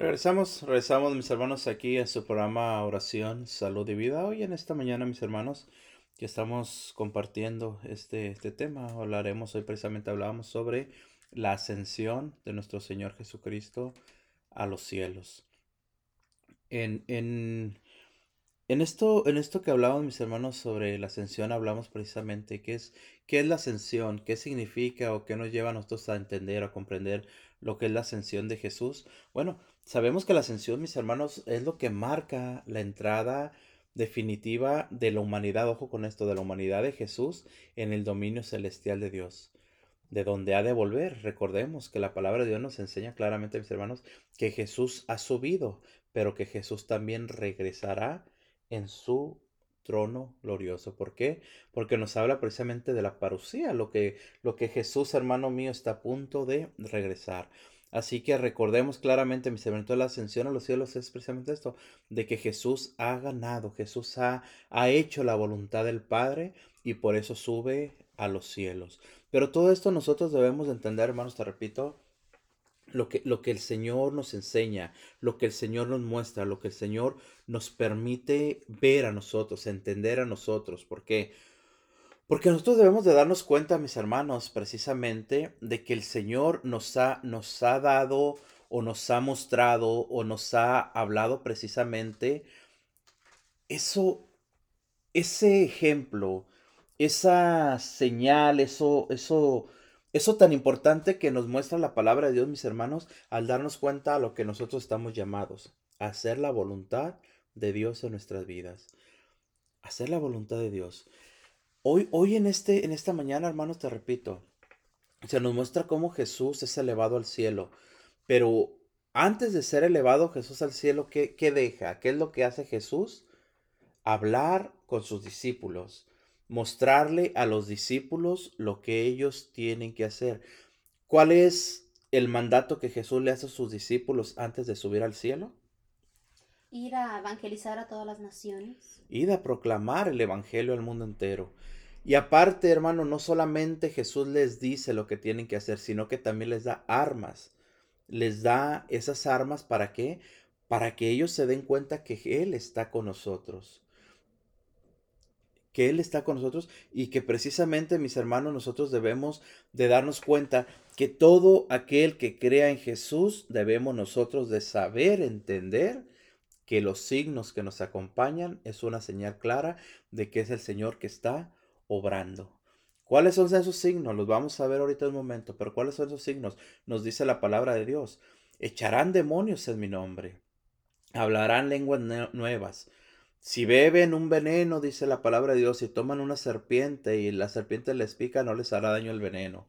Regresamos, regresamos mis hermanos aquí a su programa Oración, Salud y Vida. Hoy en esta mañana mis hermanos que estamos compartiendo este, este tema, hablaremos, hoy precisamente hablábamos sobre la ascensión de nuestro Señor Jesucristo a los cielos. En, en, en esto, en esto que hablamos, mis hermanos, sobre la ascensión, hablamos precisamente qué es, qué es la ascensión, qué significa o qué nos lleva a nosotros a entender, a comprender lo que es la ascensión de Jesús. Bueno, sabemos que la ascensión, mis hermanos, es lo que marca la entrada definitiva de la humanidad, ojo con esto, de la humanidad de Jesús en el dominio celestial de Dios, de donde ha de volver. Recordemos que la palabra de Dios nos enseña claramente, mis hermanos, que Jesús ha subido, pero que Jesús también regresará en su trono glorioso. ¿Por qué? Porque nos habla precisamente de la parucía, lo que, lo que Jesús, hermano mío, está a punto de regresar. Así que recordemos claramente, mis hermanos, la ascensión a los cielos es precisamente esto, de que Jesús ha ganado, Jesús ha, ha hecho la voluntad del Padre y por eso sube a los cielos. Pero todo esto nosotros debemos entender, hermanos, te repito, lo que, lo que el Señor nos enseña, lo que el Señor nos muestra, lo que el Señor nos permite ver a nosotros, entender a nosotros. ¿Por qué? Porque nosotros debemos de darnos cuenta, mis hermanos, precisamente de que el Señor nos ha, nos ha dado o nos ha mostrado o nos ha hablado precisamente eso, ese ejemplo, esa señal, eso, eso, eso tan importante que nos muestra la palabra de Dios, mis hermanos, al darnos cuenta a lo que nosotros estamos llamados, a hacer la voluntad de Dios en nuestras vidas. Hacer la voluntad de Dios. Hoy, hoy en, este, en esta mañana, hermanos, te repito, se nos muestra cómo Jesús es elevado al cielo. Pero antes de ser elevado Jesús al cielo, ¿qué, qué deja? ¿Qué es lo que hace Jesús? Hablar con sus discípulos mostrarle a los discípulos lo que ellos tienen que hacer. ¿Cuál es el mandato que Jesús le hace a sus discípulos antes de subir al cielo? Ir a evangelizar a todas las naciones. Ir a proclamar el Evangelio al mundo entero. Y aparte, hermano, no solamente Jesús les dice lo que tienen que hacer, sino que también les da armas. Les da esas armas para qué? Para que ellos se den cuenta que Él está con nosotros que Él está con nosotros y que precisamente, mis hermanos, nosotros debemos de darnos cuenta que todo aquel que crea en Jesús debemos nosotros de saber entender que los signos que nos acompañan es una señal clara de que es el Señor que está obrando. ¿Cuáles son esos signos? Los vamos a ver ahorita en un momento, pero ¿cuáles son esos signos? Nos dice la palabra de Dios. Echarán demonios en mi nombre. Hablarán lenguas nuevas si beben un veneno, dice la palabra de Dios, si toman una serpiente y la serpiente les pica, no les hará daño el veneno.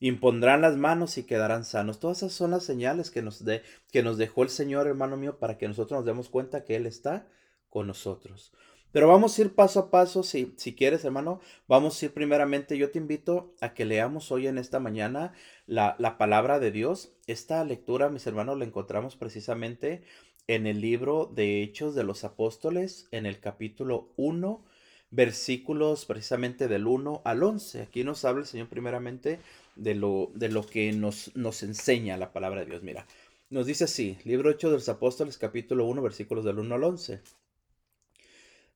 Impondrán las manos y quedarán sanos. Todas esas son las señales que nos, de, que nos dejó el Señor, hermano mío, para que nosotros nos demos cuenta que Él está con nosotros. Pero vamos a ir paso a paso, si, si quieres, hermano, vamos a ir primeramente, yo te invito a que leamos hoy en esta mañana la, la palabra de Dios. Esta lectura, mis hermanos, la encontramos precisamente en el libro de Hechos de los Apóstoles, en el capítulo 1, versículos precisamente del 1 al 11. Aquí nos habla el Señor primeramente de lo, de lo que nos, nos enseña la palabra de Dios. Mira, nos dice así, libro Hechos de los Apóstoles, capítulo 1, versículos del 1 al 11.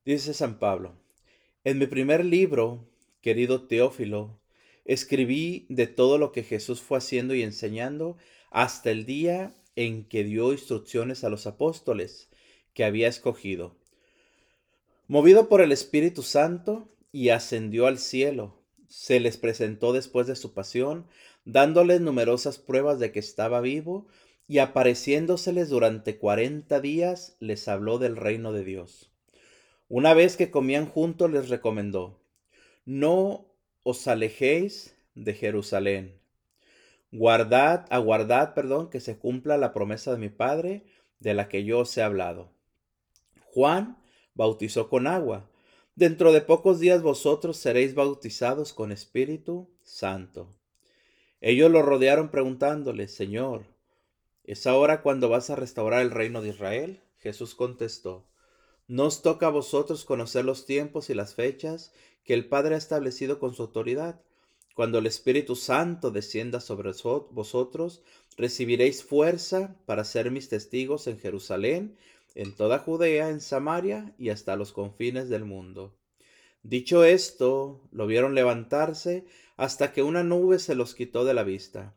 Dice San Pablo, en mi primer libro, querido Teófilo, escribí de todo lo que Jesús fue haciendo y enseñando hasta el día en que dio instrucciones a los apóstoles que había escogido. Movido por el Espíritu Santo, y ascendió al cielo. Se les presentó después de su pasión, dándoles numerosas pruebas de que estaba vivo, y apareciéndoseles durante cuarenta días, les habló del reino de Dios. Una vez que comían juntos, les recomendó, no os alejéis de Jerusalén Guardad, aguardad, perdón, que se cumpla la promesa de mi Padre, de la que yo os he hablado. Juan bautizó con agua. Dentro de pocos días vosotros seréis bautizados con Espíritu Santo. Ellos lo rodearon preguntándole, Señor, ¿es ahora cuando vas a restaurar el reino de Israel? Jesús contestó, os toca a vosotros conocer los tiempos y las fechas que el Padre ha establecido con su autoridad Cuando el Espíritu Santo descienda sobre vosotros, recibiréis fuerza para ser mis testigos en Jerusalén, en toda Judea, en Samaria y hasta los confines del mundo. Dicho esto, lo vieron levantarse hasta que una nube se los quitó de la vista.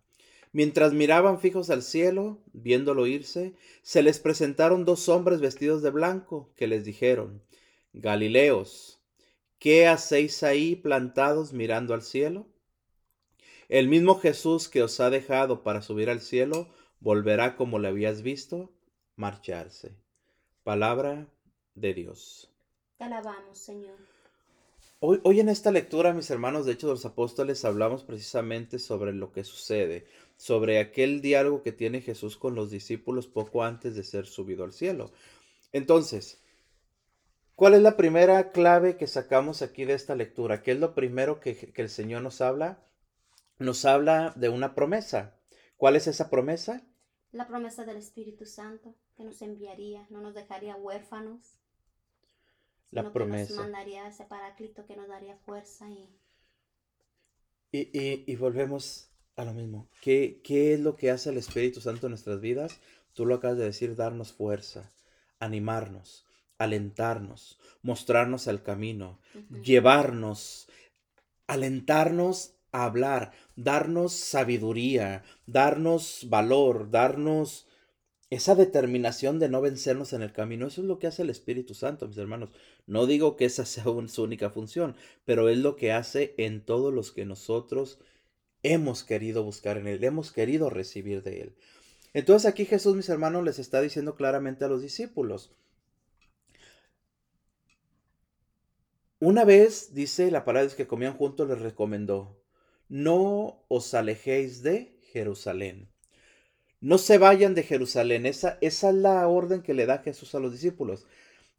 Mientras miraban fijos al cielo, viéndolo irse, se les presentaron dos hombres vestidos de blanco, que les dijeron, Galileos, ¿qué hacéis ahí plantados mirando al cielo? El mismo Jesús que os ha dejado para subir al cielo, volverá como le habías visto marcharse. Palabra de Dios. Te alabamos, Señor. Hoy, hoy en esta lectura, mis hermanos, de hecho, los apóstoles hablamos precisamente sobre lo que sucede, sobre aquel diálogo que tiene Jesús con los discípulos poco antes de ser subido al cielo. Entonces, ¿cuál es la primera clave que sacamos aquí de esta lectura? ¿Qué es lo primero que, que el Señor nos habla? Nos habla de una promesa. ¿Cuál es esa promesa? La promesa del Espíritu Santo que nos enviaría, no nos dejaría huérfanos la promesa. Que nos mandaría ese paráclito que nos daría fuerza y... Y, volvemos a lo mismo. ¿Qué, ¿Qué es lo que hace el Espíritu Santo en nuestras vidas? Tú lo acabas de decir, darnos fuerza, animarnos, alentarnos, mostrarnos el camino, llevarnos, alentarnos a hablar, darnos sabiduría, darnos valor, darnos esa determinación de no vencernos en el camino, eso es lo que hace el Espíritu Santo, mis hermanos. No digo que esa sea su única función, pero es lo que hace en todos los que nosotros hemos querido buscar en Él, hemos querido recibir de Él. Entonces aquí Jesús, mis hermanos, les está diciendo claramente a los discípulos. Una vez, dice la palabra que comían juntos, les recomendó, no os alejéis de Jerusalén. No se vayan de Jerusalén. Esa, esa es la orden que le da Jesús a los discípulos.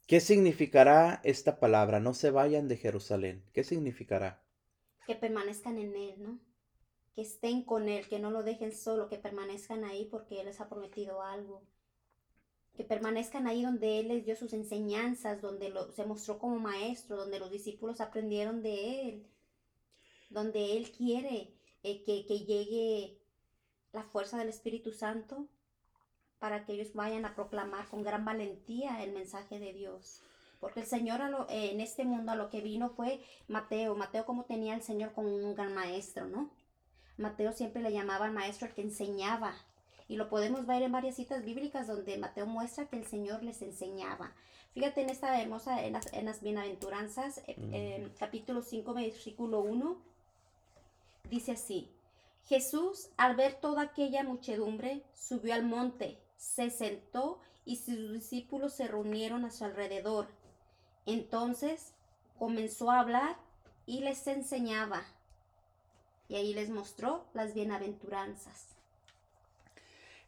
¿Qué significará esta palabra? No se vayan de Jerusalén. ¿Qué significará? Que permanezcan en Él, ¿no? Que estén con Él, que no lo dejen solo, que permanezcan ahí porque Él les ha prometido algo. Que permanezcan ahí donde Él les dio sus enseñanzas, donde lo, se mostró como maestro, donde los discípulos aprendieron de Él, donde Él quiere eh, que, que llegue la fuerza del Espíritu Santo para que ellos vayan a proclamar con gran valentía el mensaje de Dios. Porque el Señor en este mundo a lo que vino fue Mateo. Mateo como tenía el Señor como un gran maestro, ¿no? Mateo siempre le llamaba al maestro el que enseñaba. Y lo podemos ver en varias citas bíblicas donde Mateo muestra que el Señor les enseñaba. Fíjate en esta hermosa, en las, bienaventuranzas, en capítulo 5, versículo 1, dice así, Jesús, al ver toda aquella muchedumbre, subió al monte, se sentó y sus discípulos se reunieron a su alrededor. Entonces comenzó a hablar y les enseñaba. Y ahí les mostró las bienaventuranzas.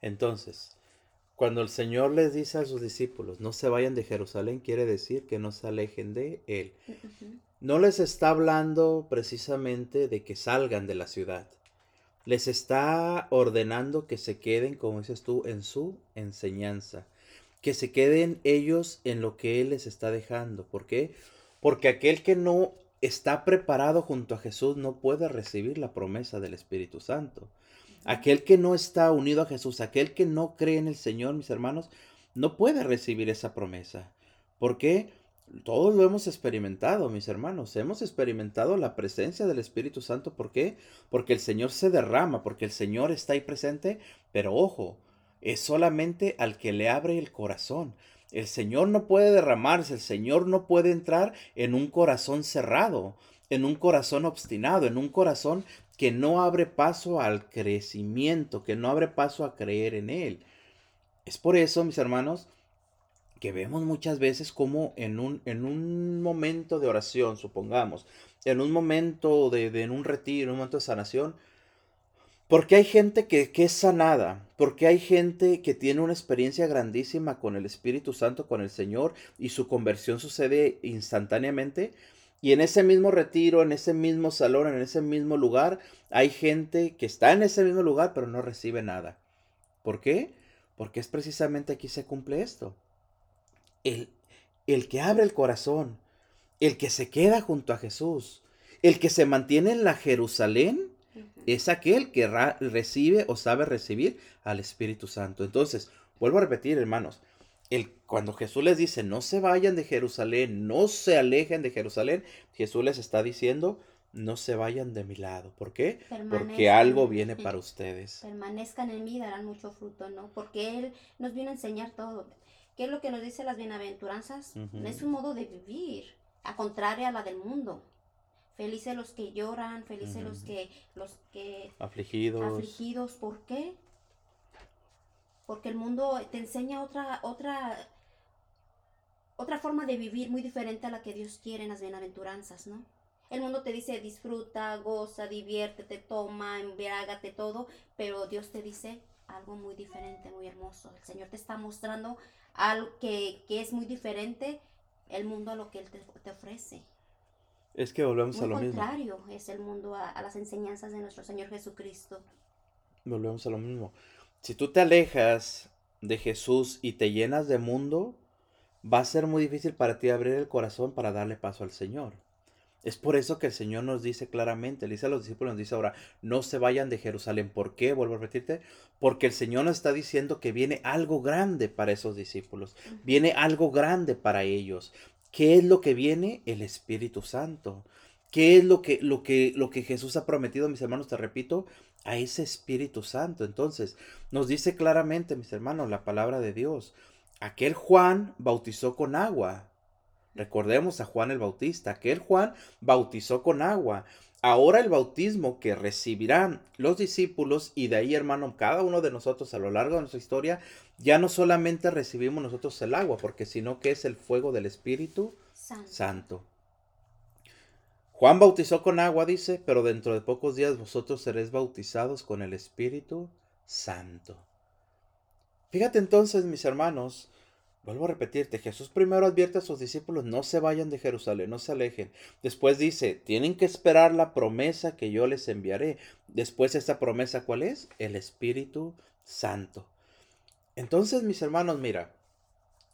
Entonces, cuando el Señor les dice a sus discípulos, no se vayan de Jerusalén, quiere decir que no se alejen de Él. No les está hablando precisamente de que salgan de la ciudad les está ordenando que se queden, como dices tú, en su enseñanza, que se queden ellos en lo que Él les está dejando. ¿Por qué? Porque aquel que no está preparado junto a Jesús no puede recibir la promesa del Espíritu Santo. Aquel que no está unido a Jesús, aquel que no cree en el Señor, mis hermanos, no puede recibir esa promesa. ¿Por qué? Todos lo hemos experimentado, mis hermanos. Hemos experimentado la presencia del Espíritu Santo. ¿Por qué? Porque el Señor se derrama, porque el Señor está ahí presente. Pero ojo, es solamente al que le abre el corazón. El Señor no puede derramarse, el Señor no puede entrar en un corazón cerrado, en un corazón obstinado, en un corazón que no abre paso al crecimiento, que no abre paso a creer en Él. Es por eso, mis hermanos, que vemos muchas veces como en un, en un momento de oración, supongamos, en un momento de, en un retiro, en un momento de sanación, porque hay gente que, que, es sanada, porque hay gente que tiene una experiencia grandísima con el Espíritu Santo, con el Señor, y su conversión sucede instantáneamente. Y en ese mismo retiro, en ese mismo salón, en ese mismo lugar, hay gente que está en ese mismo lugar, pero no recibe nada. ¿Por qué? Porque es precisamente aquí se cumple esto el, el que abre el corazón, el que se queda junto a Jesús, El que se mantiene en la Jerusalén es aquel que recibe o sabe recibir al Espíritu Santo. Entonces, vuelvo a repetir, hermanos, el, cuando Jesús les dice, no se vayan de Jerusalén, no se alejen de Jerusalén, Jesús les está diciendo, no se vayan de mi lado. ¿Por qué? Porque algo viene para ustedes. Permanezcan en mí, darán mucho fruto, ¿no? Porque Él nos viene a enseñar todo. ¿Qué es lo que nos dice las bienaventuranzas? Es un modo de vivir, a contraria a la del mundo. Felices los que lloran, felices los que los que afligidos. Afligidos, ¿por qué? Porque el mundo te enseña otra otra otra forma de vivir muy diferente a la que Dios quiere en las bienaventuranzas, ¿no? El mundo te dice disfruta, goza, diviértete, toma, embriágate todo, pero Dios te dice algo muy diferente, muy hermoso. El Señor te está mostrando algo que, es muy diferente el mundo a lo que Él te ofrece. Es que volvemos a lo mismo. contrario es el mundo a, las enseñanzas de nuestro Señor Jesucristo. Volvemos a lo mismo. Si tú te alejas de Jesús y te llenas de mundo, va a ser muy difícil para ti abrir el corazón para darle paso al Señor. Es por eso que el Señor nos dice claramente, le dice a los discípulos, nos dice ahora, no se vayan de Jerusalén. ¿Por qué? Vuelvo a repetirte, porque el Señor nos está diciendo que viene algo grande para esos discípulos, viene algo grande para ellos. ¿Qué es lo que viene? El Espíritu Santo. ¿Qué es lo que, lo que, lo que Jesús ha prometido, mis hermanos? Te repito, a ese Espíritu Santo. Entonces, nos dice claramente, mis hermanos, la palabra de Dios. Aquel Juan bautizó con agua. Recordemos a Juan el Bautista. Aquel Juan bautizó con agua. Ahora el bautismo que recibirán los discípulos y de ahí, hermano, cada uno de nosotros a lo largo de nuestra historia, ya no solamente recibimos nosotros el agua, porque sino que es el fuego del Espíritu Santo. Juan bautizó con agua, dice, pero dentro de pocos días vosotros seréis bautizados con el Espíritu Santo. Fíjate entonces, mis hermanos, Vuelvo a repetirte, Jesús primero advierte a sus discípulos, no se vayan de Jerusalén, no se alejen. Después dice, tienen que esperar la promesa que yo les enviaré. Después esta promesa, ¿cuál es? El Espíritu Santo. Entonces, mis hermanos, mira,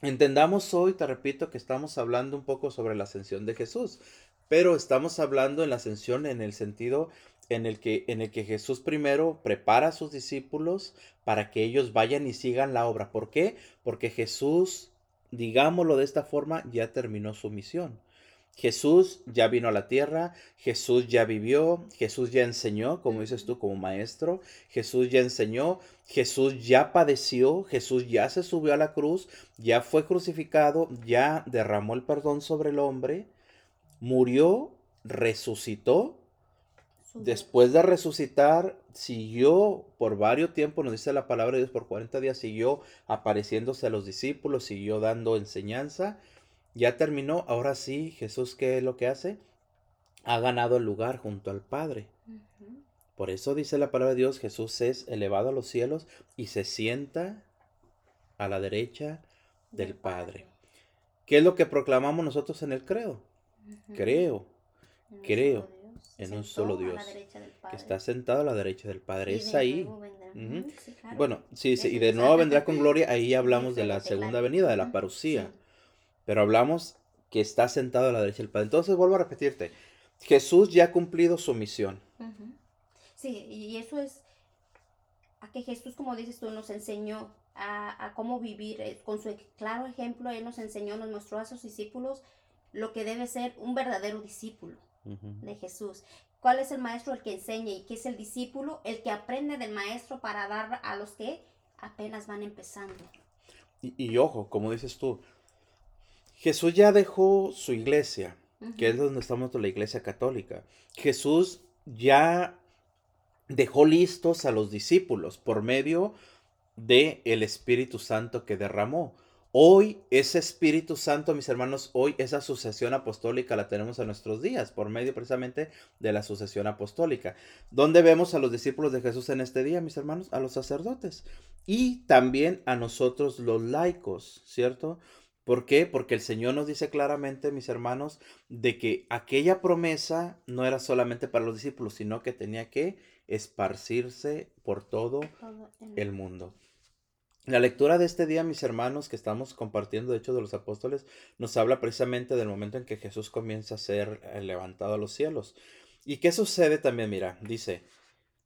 entendamos hoy, te repito, que estamos hablando un poco sobre la ascensión de Jesús, pero estamos hablando en la ascensión en el sentido en el que, en el que Jesús primero prepara a sus discípulos para que ellos vayan y sigan la obra. ¿Por qué? Porque Jesús, digámoslo de esta forma, ya terminó su misión. Jesús ya vino a la tierra, Jesús ya vivió, Jesús ya enseñó, como dices tú, como maestro, Jesús ya enseñó, Jesús ya padeció, Jesús ya se subió a la cruz, ya fue crucificado, ya derramó el perdón sobre el hombre, murió, resucitó Después de resucitar, siguió por varios tiempos, nos dice la palabra de Dios, por 40 días siguió apareciéndose a los discípulos, siguió dando enseñanza. Ya terminó, ahora sí, Jesús, ¿qué es lo que hace? Ha ganado el lugar junto al Padre. Por eso dice la palabra de Dios, Jesús es elevado a los cielos y se sienta a la derecha del, Padre. ¿Qué es lo que proclamamos nosotros en el credo? Creo, creo en un solo Dios, que está sentado a la derecha del Padre. es ahí. Bueno, sí, sí, y de nuevo vendrá con gloria. Ahí hablamos de la segunda venida, de la parucía. Pero hablamos que está sentado a la derecha del Padre. Entonces vuelvo a repetirte, Jesús ya ha cumplido su misión. Sí, y eso es a que Jesús, como dices tú, nos enseñó a, a, cómo vivir. Eh, con su claro ejemplo, Él nos enseñó, nos mostró a sus discípulos lo que debe ser un verdadero discípulo de Jesús. ¿Cuál es el maestro? El que enseña y qué es el discípulo, el que aprende del maestro para dar a los que apenas van empezando. Y, ojo, como dices tú, Jesús ya dejó su iglesia, que es donde estamos la iglesia católica. Jesús ya dejó listos a los discípulos por medio de el Espíritu Santo que derramó. Hoy ese Espíritu Santo, mis hermanos, hoy esa sucesión apostólica la tenemos en nuestros días, por medio precisamente de la sucesión apostólica. ¿Dónde vemos a los discípulos de Jesús en este día, mis hermanos? A los sacerdotes y también a nosotros los laicos, ¿cierto? ¿Por qué? Porque el Señor nos dice claramente, mis hermanos, de que aquella promesa no era solamente para los discípulos, sino que tenía que esparcirse por todo el mundo. La lectura de este día, mis hermanos, que estamos compartiendo, de hecho, de los apóstoles, nos habla precisamente del momento en que Jesús comienza a ser eh, levantado a los cielos. ¿Y qué sucede también? Mira, dice,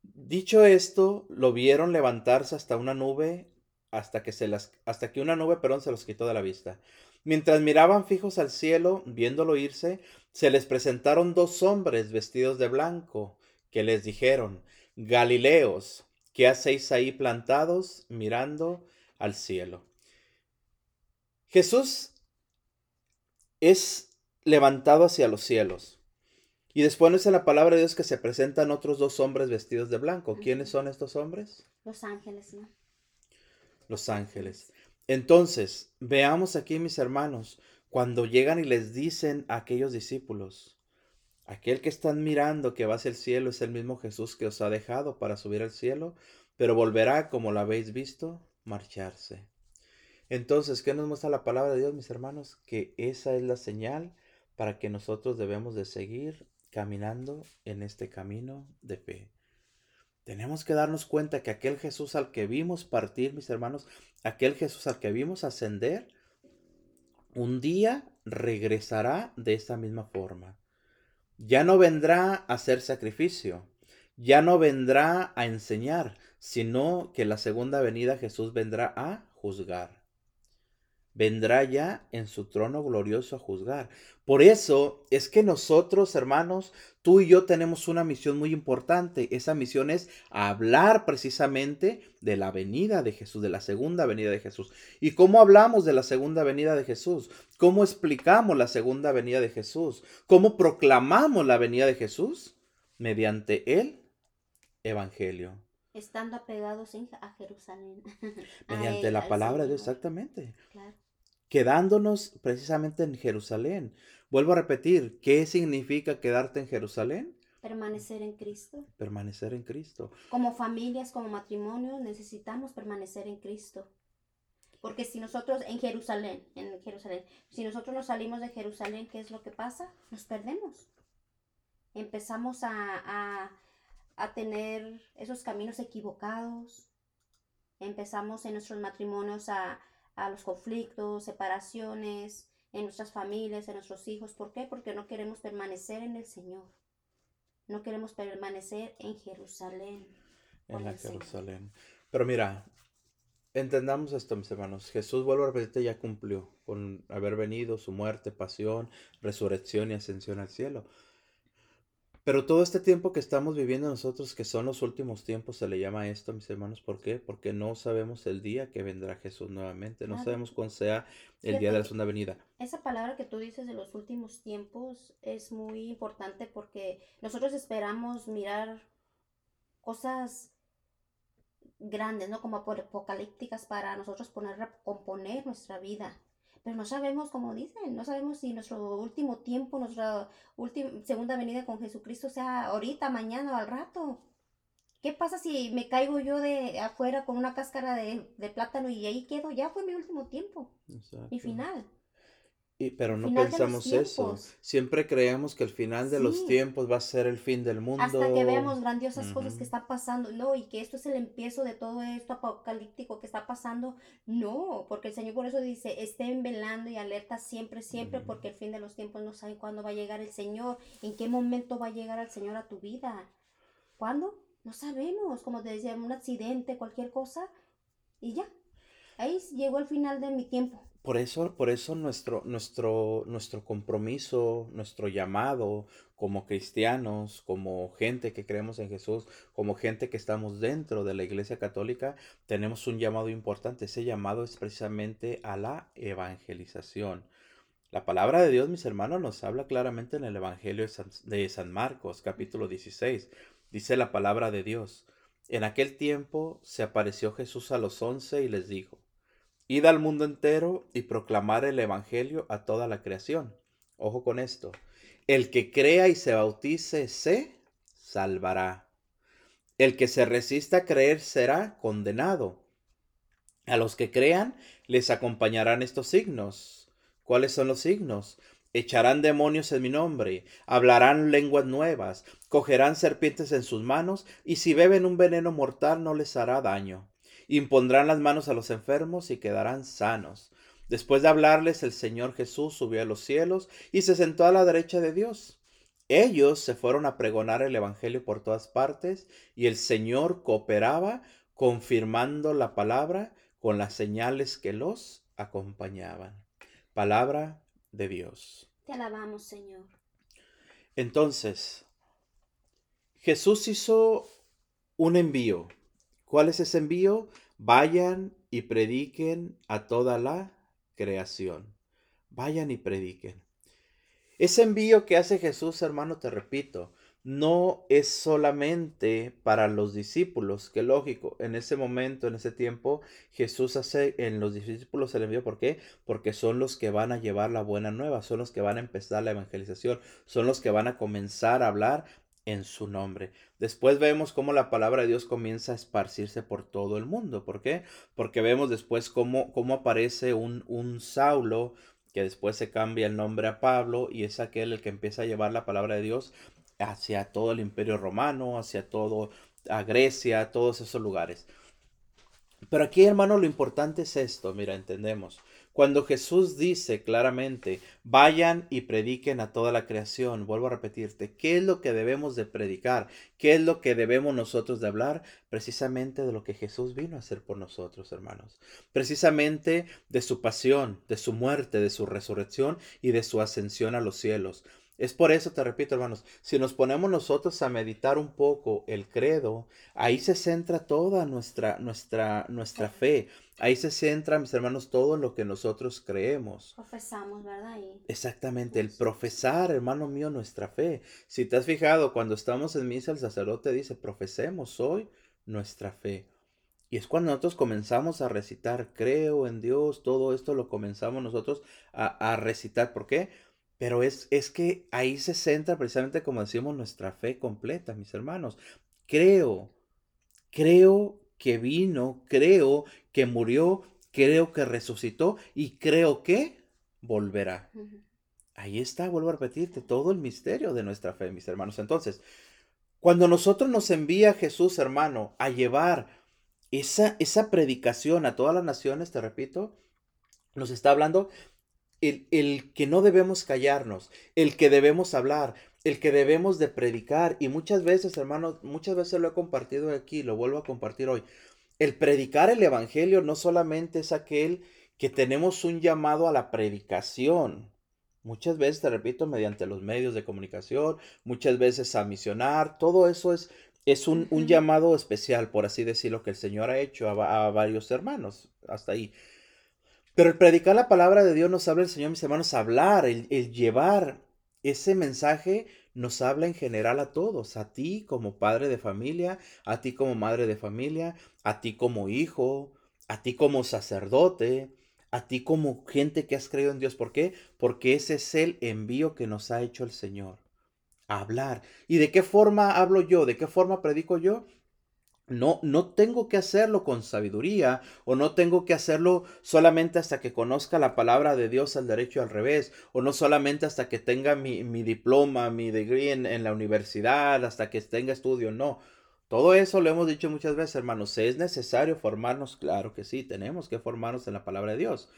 dicho esto, lo vieron levantarse hasta una nube, hasta que, se las, hasta que una nube, perdón, se los quitó de la vista. Mientras miraban fijos al cielo, viéndolo irse, se les presentaron dos hombres vestidos de blanco, que les dijeron, Galileos, ¿qué hacéis ahí plantados mirando al cielo. Jesús es levantado hacia los cielos. Y después dice la palabra de Dios que se presentan otros dos hombres vestidos de blanco. ¿Quiénes son estos hombres? Los ángeles, ¿no? Los ángeles. Entonces, veamos aquí, mis hermanos, cuando llegan y les dicen a aquellos discípulos, aquel que están mirando que va hacia el cielo es el mismo Jesús que os ha dejado para subir al cielo, pero volverá como lo habéis visto marcharse. Entonces, ¿qué nos muestra la palabra de Dios, mis hermanos? Que esa es la señal para que nosotros debemos de seguir caminando en este camino de fe. Tenemos que darnos cuenta que aquel Jesús al que vimos partir, mis hermanos, aquel Jesús al que vimos ascender, un día regresará de esta misma forma. Ya no vendrá a hacer sacrificio, ya no vendrá a enseñar, sino que la segunda venida Jesús vendrá a juzgar. Vendrá ya en su trono glorioso a juzgar. Por eso es que nosotros, hermanos, tú y yo tenemos una misión muy importante. Esa misión es hablar precisamente de la venida de Jesús, de la segunda venida de Jesús. ¿Y cómo hablamos de la segunda venida de Jesús? ¿Cómo explicamos la segunda venida de Jesús? ¿Cómo proclamamos la venida de Jesús? Mediante el Evangelio. Estando apegados a Jerusalén. Mediante la palabra de Dios, exactamente. Quedándonos precisamente en Jerusalén. Vuelvo a repetir, ¿qué significa quedarte en Jerusalén? Permanecer en Cristo. Permanecer en Cristo. Como familias, como matrimonios, necesitamos permanecer en Cristo. Porque si nosotros en Jerusalén, en Jerusalén, si nosotros nos salimos de Jerusalén, ¿qué es lo que pasa? Nos perdemos. Empezamos a a tener esos caminos equivocados. Empezamos en nuestros matrimonios a, los conflictos, separaciones, en nuestras familias, en nuestros hijos. ¿Por qué? Porque no queremos permanecer en el Señor. No queremos permanecer en Jerusalén. En la Jerusalén. Pero mira, entendamos esto, mis hermanos. Jesús, vuelvo a repetirte, ya cumplió con haber venido su muerte, pasión, resurrección y ascensión al cielo. Pero todo este tiempo que estamos viviendo nosotros, que son los últimos tiempos, se le llama esto, mis hermanos. ¿Por qué? Porque no sabemos el día que vendrá Jesús nuevamente. No sabemos cuándo sea el día de la segunda venida. Esa palabra que tú dices de los últimos tiempos es muy importante porque nosotros esperamos mirar cosas grandes, ¿no? Como apocalípticas para nosotros poner, componer nuestra vida pero no sabemos, como dicen, no sabemos si nuestro último tiempo, nuestra última, segunda venida con Jesucristo sea ahorita, mañana o al rato. ¿Qué pasa si me caigo yo de afuera con una cáscara de, plátano y ahí quedo? Ya fue mi último tiempo, mi final pero no pensamos eso. Siempre creemos que el final de los tiempos va a ser el fin del mundo. Hasta que veamos grandiosas cosas que están pasando. No, y que esto es el empiezo de todo esto apocalíptico que está pasando. No, porque el Señor por eso dice, estén velando y alerta siempre, siempre, porque el fin de los tiempos no saben cuándo va a llegar el Señor, en qué momento va a llegar el Señor a tu vida. ¿Cuándo? No sabemos. Como te decía, un accidente, cualquier cosa. Y ya. Ahí llegó el final de mi tiempo. Por eso, por eso nuestro, nuestro, nuestro compromiso, nuestro llamado como cristianos, como gente que creemos en Jesús, como gente que estamos dentro de la Iglesia Católica, tenemos un llamado importante. Ese llamado es precisamente a la evangelización. La palabra de Dios, mis hermanos, nos habla claramente en el Evangelio de San Marcos, capítulo 16. Dice la palabra de Dios. En aquel tiempo se apareció Jesús a los once y les dijo, Id al mundo entero y proclamar el Evangelio a toda la creación. Ojo con esto. El que crea y se bautice se salvará. El que se resista a creer será condenado. A los que crean les acompañarán estos signos. ¿Cuáles son los signos? Echarán demonios en mi nombre, hablarán lenguas nuevas, cogerán serpientes en sus manos, y si beben un veneno mortal no les hará daño impondrán las manos a los enfermos y quedarán sanos. Después de hablarles, el Señor Jesús subió a los cielos y se sentó a la derecha de Dios. Ellos se fueron a pregonar el Evangelio por todas partes y el Señor cooperaba confirmando la palabra con las señales que los acompañaban. Palabra de Dios. Te alabamos, Señor. Entonces, Jesús hizo un envío. ¿Cuál es ese envío? Vayan y prediquen a toda la creación. Vayan y prediquen. Ese envío que hace Jesús, hermano, te repito, no es solamente para los discípulos, que lógico, en ese momento, en ese tiempo, Jesús hace en los discípulos el envío, ¿por qué? Porque son los que van a llevar la buena nueva, son los que van a empezar la evangelización, son los que van a comenzar a hablar en su nombre. Después vemos cómo la palabra de Dios comienza a esparcirse por todo el mundo. ¿Por qué? Porque vemos después cómo, cómo aparece un, un Saulo, que después se cambia el nombre a Pablo y es aquel el que empieza a llevar la palabra de Dios hacia todo el imperio romano, hacia todo a Grecia, todos esos lugares. Pero aquí, hermano, lo importante es esto, mira, entendemos. Cuando Jesús dice claramente, vayan y prediquen a toda la creación, vuelvo a repetirte, ¿qué es lo que debemos de predicar? ¿Qué es lo que debemos nosotros de hablar? Precisamente de lo que Jesús vino a hacer por nosotros, hermanos. Precisamente de su pasión, de su muerte, de su resurrección y de su ascensión a los cielos. Es por eso, te repito, hermanos, si nos ponemos nosotros a meditar un poco el credo, ahí se centra toda nuestra, nuestra, nuestra fe. Ahí se centra, mis hermanos, todo lo que nosotros creemos. Profesamos, ¿verdad? Exactamente, el profesar, hermano mío, nuestra fe. Si te has fijado, cuando estamos en misa, el sacerdote dice, profesemos hoy nuestra fe. Y es cuando nosotros comenzamos a recitar, creo en Dios, todo esto lo comenzamos nosotros a, a recitar. ¿Por qué? Pero es, es que ahí se centra precisamente, como decimos, nuestra fe completa, mis hermanos. Creo, creo que vino, creo que murió, creo que resucitó y creo que volverá. Ahí está, vuelvo a repetirte, todo el misterio de nuestra fe, mis hermanos. Entonces, cuando nosotros nos envía Jesús, hermano, a llevar esa, esa predicación a todas las naciones, te repito, nos está hablando el, que no debemos callarnos, el que debemos hablar, el que debemos de predicar. Y muchas veces, hermanos, muchas veces lo he compartido aquí, lo vuelvo a compartir hoy. El predicar el Evangelio no solamente es aquel que tenemos un llamado a la predicación. Muchas veces, te repito, mediante los medios de comunicación, muchas veces a misionar, todo eso es, es un, llamado especial, por así decirlo, que el Señor ha hecho a, a varios hermanos. Hasta ahí. Pero el predicar la palabra de Dios nos habla el Señor, mis hermanos, hablar, el, llevar ese mensaje nos habla en general a todos, a ti como padre de familia, a ti como madre de familia, a ti como hijo, a ti como sacerdote, a ti como gente que has creído en Dios. ¿Por qué? Porque ese es el envío que nos ha hecho el Señor. Hablar. ¿Y de qué forma hablo yo? ¿De qué forma predico yo? No, no tengo que hacerlo con sabiduría o no tengo que hacerlo solamente hasta que conozca la palabra de Dios al derecho y al revés o no solamente hasta que tenga mi, diploma, mi degree en, en, la universidad, hasta que tenga estudio, no. Todo eso lo hemos dicho muchas veces, hermanos. ¿Es necesario formarnos? Claro que sí, tenemos que formarnos en la palabra de Dios.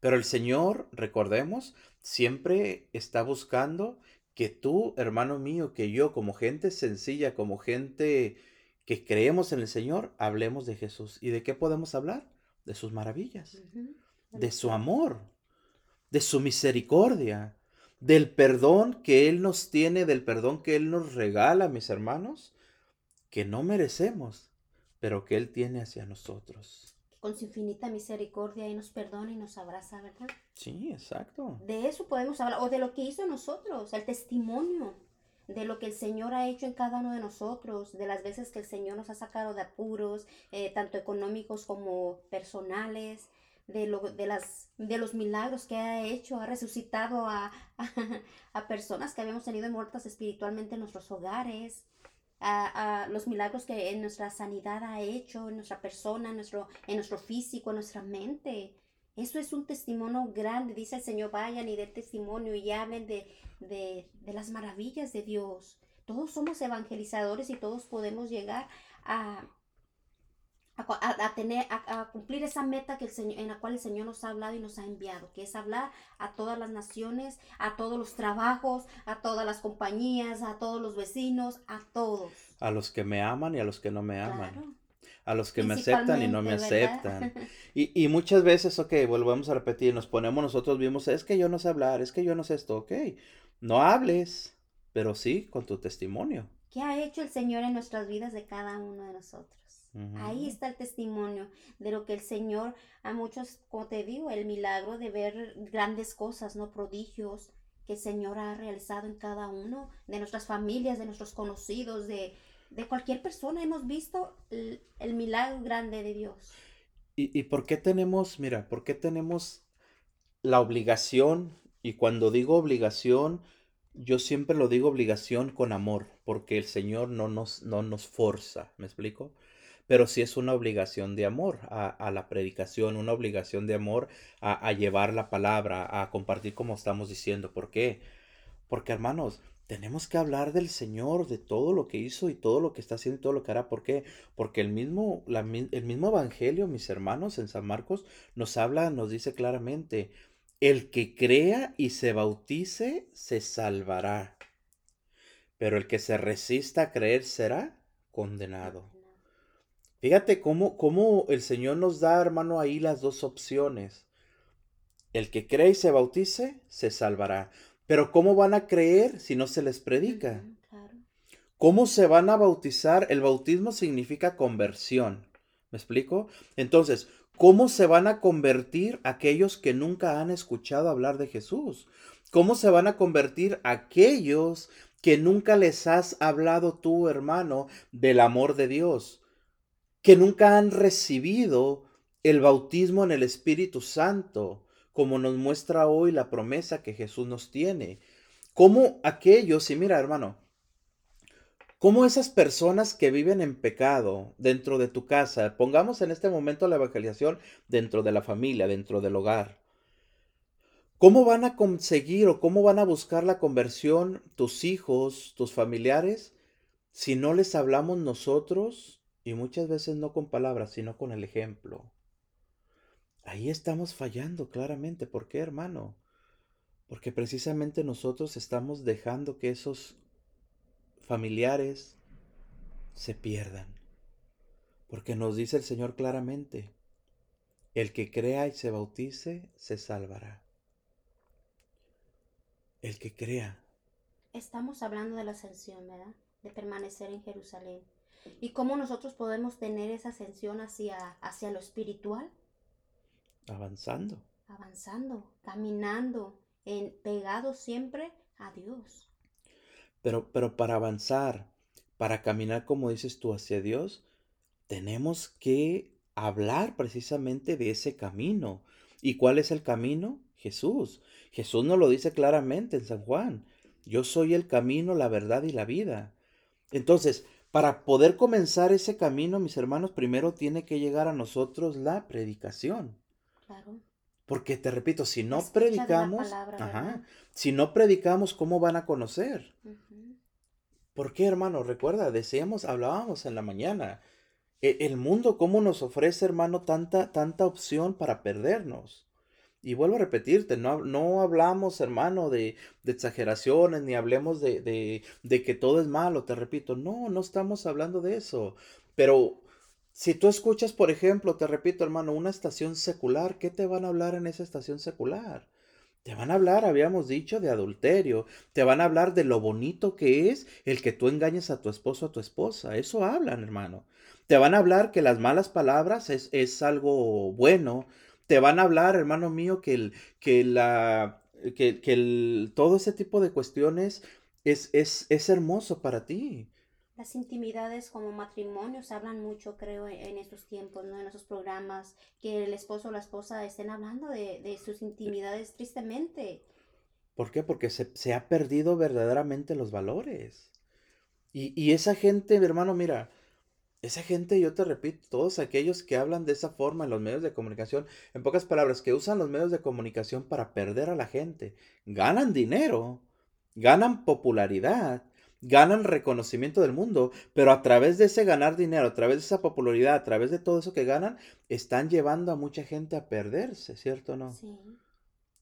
Pero el Señor, recordemos, siempre está buscando que tú, hermano mío, que yo como gente sencilla, como gente que creemos en el Señor, hablemos de Jesús. ¿Y de qué podemos hablar? De sus maravillas, de su amor, de su misericordia, del perdón que Él nos tiene, del perdón que Él nos regala, mis hermanos, que no merecemos, pero que Él tiene hacia nosotros. Con su infinita misericordia y nos perdona y nos abraza, ¿verdad? Sí, exacto. De eso podemos hablar, o de lo que hizo nosotros, el testimonio de lo que el Señor ha hecho en cada uno de nosotros, de las veces que el Señor nos ha sacado de apuros, eh, tanto económicos como personales, de, lo, de, las, de los milagros que ha hecho, ha resucitado a, a, personas que habíamos tenido muertas espiritualmente en nuestros hogares, a, a, los milagros que en nuestra sanidad ha hecho, en nuestra persona, nuestro, en nuestro físico, en nuestra mente. Eso es un testimonio grande. Dice el Señor, vayan y den testimonio y hablen de, de, las maravillas de Dios. Todos somos evangelizadores y todos podemos llegar a, a, tener, a, cumplir esa meta que el Señor, en la cual el Señor nos ha hablado y nos ha enviado, que es hablar a todas las naciones, a todos los trabajos, a todas las compañías, a todos los vecinos, a todos. A los que me aman y a los que no me aman. A los que me aceptan y no me aceptan. Y, y, muchas veces, ok, volvemos a repetir, nos ponemos nosotros mismos, es que yo no sé hablar, es que yo no sé esto, ok. No hables, pero sí con tu testimonio. ¿Qué ha hecho el Señor en nuestras vidas de cada uno de nosotros? Ahí está el testimonio de lo que el Señor, a muchos, como te digo, el milagro de ver grandes cosas, no prodigios que el Señor ha realizado en cada uno de nuestras familias, de nuestros conocidos, de, de cualquier persona. Hemos visto el, milagro grande de Dios. ¿Y, ¿Y por qué tenemos, mira, por qué tenemos la obligación? Y cuando digo obligación, yo siempre lo digo obligación con amor, porque el Señor no nos, no nos forza, ¿me explico? pero sí es una obligación de amor a, la predicación, una obligación de amor a, llevar la palabra, a compartir como estamos diciendo. ¿Por qué? Porque hermanos, tenemos que hablar del Señor, de todo lo que hizo y todo lo que está haciendo y todo lo que hará. ¿Por qué? Porque el mismo, el mismo Evangelio, mis hermanos, en San Marcos, nos habla, nos dice claramente, el que crea y se bautice, se salvará. Pero el que se resista a creer será condenado. Fíjate cómo, cómo el Señor nos da, hermano, ahí las dos opciones. El que cree y se bautice, se salvará. Pero ¿cómo van a creer si no se les predica? ¿Cómo se van a bautizar? El bautismo significa conversión. ¿Me explico? Entonces, ¿cómo se van a convertir aquellos que nunca han escuchado hablar de Jesús? ¿Cómo se van a convertir aquellos que nunca les has hablado tú, hermano, del amor de Dios? que nunca han recibido el bautismo en el Espíritu Santo, como nos muestra hoy la promesa que Jesús nos tiene. Como aquellos, y mira hermano, como esas personas que viven en pecado dentro de tu casa, pongamos en este momento la evangelización dentro de la familia, dentro del hogar. ¿Cómo van a conseguir o cómo van a buscar la conversión tus hijos, tus familiares, si no les hablamos nosotros y muchas veces no con palabras, sino con el ejemplo. Ahí estamos fallando claramente. ¿Por qué, hermano? Porque precisamente nosotros estamos dejando que esos familiares se pierdan. Porque nos dice el Señor claramente, el que crea y se bautice, se salvará. El que crea. Estamos hablando de la ascensión, ¿verdad? De permanecer en Jerusalén y cómo nosotros podemos tener esa ascensión hacia, hacia lo espiritual. Avanzando. Avanzando, caminando, en, pegado siempre a Dios. Pero, pero para avanzar, para caminar como dices tú hacia Dios, tenemos que hablar precisamente de ese camino. ¿Y cuál es el camino? Jesús. Jesús nos lo dice claramente en San Juan. Yo soy el camino, la verdad y la vida. Entonces, para poder comenzar ese camino, mis hermanos, primero tiene que llegar a nosotros la predicación. Claro. Porque te repito, si no predicamos, si no predicamos, ¿cómo van a conocer? ¿Por qué, hermano? Recuerda, decíamos, hablábamos en la mañana. E, el mundo, ¿cómo nos ofrece, hermano, tanta, tanta opción para perdernos? Y vuelvo a repetirte, no, no hablamos, hermano, de, de exageraciones, ni hablemos de, de, de, que todo es malo, te repito, no, no estamos hablando de eso. Pero si tú escuchas, por ejemplo, te repito, hermano, una estación secular, ¿qué te van a hablar en esa estación secular? Te van a hablar, habíamos dicho, de adulterio. Te van a hablar de lo bonito que es el que tú engañes a tu esposo o a tu esposa. Eso hablan, hermano. Te van a hablar que las malas palabras es, es algo bueno te van a hablar, hermano mío, que el, que la, que, que todo ese tipo de cuestiones es, es, es hermoso para ti. Las intimidades como matrimonios hablan mucho, creo, e, en estos tiempos, ¿no? En esos programas, que el esposo o la esposa estén hablando de, de sus intimidades tristemente. ¿Por qué? Porque se, se ha perdido verdaderamente los valores. Y, y esa gente, mi hermano, mira, esa gente, yo te repito, todos aquellos que hablan de esa forma en los medios de comunicación, en pocas palabras, que usan los medios de comunicación para perder a la gente, ganan dinero, ganan popularidad ganan reconocimiento del mundo, pero a través de ese ganar dinero, a través de esa popularidad, a través de todo eso que ganan, están llevando a mucha gente a perderse, ¿cierto o no? Sí.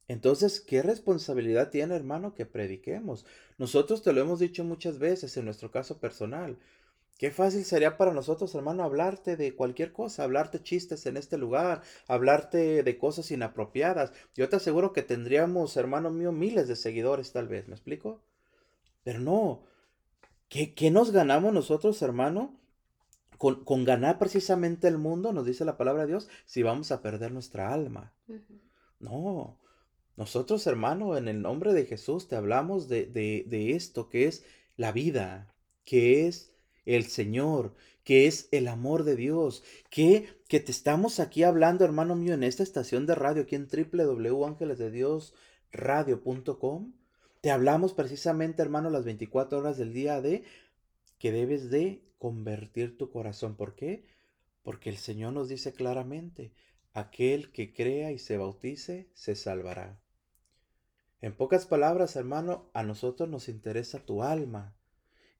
Entonces, ¿qué responsabilidad tiene, hermano, que prediquemos? Nosotros te lo hemos dicho muchas veces en nuestro caso personal. Qué fácil sería para nosotros, hermano, hablarte de cualquier cosa, hablarte chistes en este lugar, hablarte de cosas inapropiadas. Yo te aseguro que tendríamos, hermano mío, miles de seguidores tal vez, ¿me explico? Pero no, ¿qué, qué nos ganamos nosotros, hermano? Con, con, ganar precisamente el mundo, nos dice la palabra de Dios, si vamos a perder nuestra alma. No, nosotros, hermano, en el nombre de Jesús te hablamos de, de, de esto que es la vida, que es el Señor, que es el amor de Dios, que, que te estamos aquí hablando, hermano mío, en esta estación de radio, aquí en www.angelesdediosradio.com. Te hablamos precisamente, hermano, las 24 horas del día de que debes de convertir tu corazón. ¿Por qué? Porque el Señor nos dice claramente, aquel que crea y se bautice, se salvará. En pocas palabras, hermano, a nosotros nos interesa tu alma,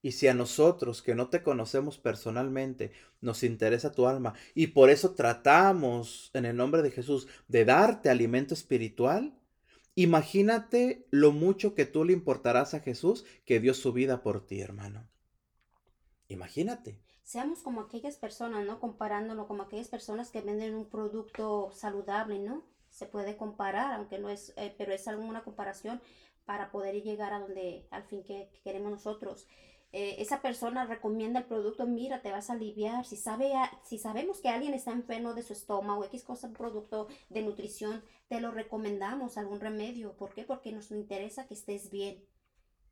y si a nosotros que no te conocemos personalmente nos interesa tu alma y por eso tratamos en el nombre de Jesús de darte alimento espiritual, imagínate lo mucho que tú le importarás a Jesús que dio su vida por ti, hermano. Imagínate. Seamos como aquellas personas, ¿no? Comparándolo como aquellas personas que venden un producto saludable, ¿no? Se puede comparar, aunque no es, eh, pero es alguna comparación para poder llegar a donde al fin que queremos nosotros. Eh, esa persona recomienda el producto, mira, te vas a aliviar. Si, sabe, si sabemos que alguien está enfermo de su estómago, X cosa, un producto de nutrición, te lo recomendamos, algún remedio. ¿Por qué? Porque nos interesa que estés bien.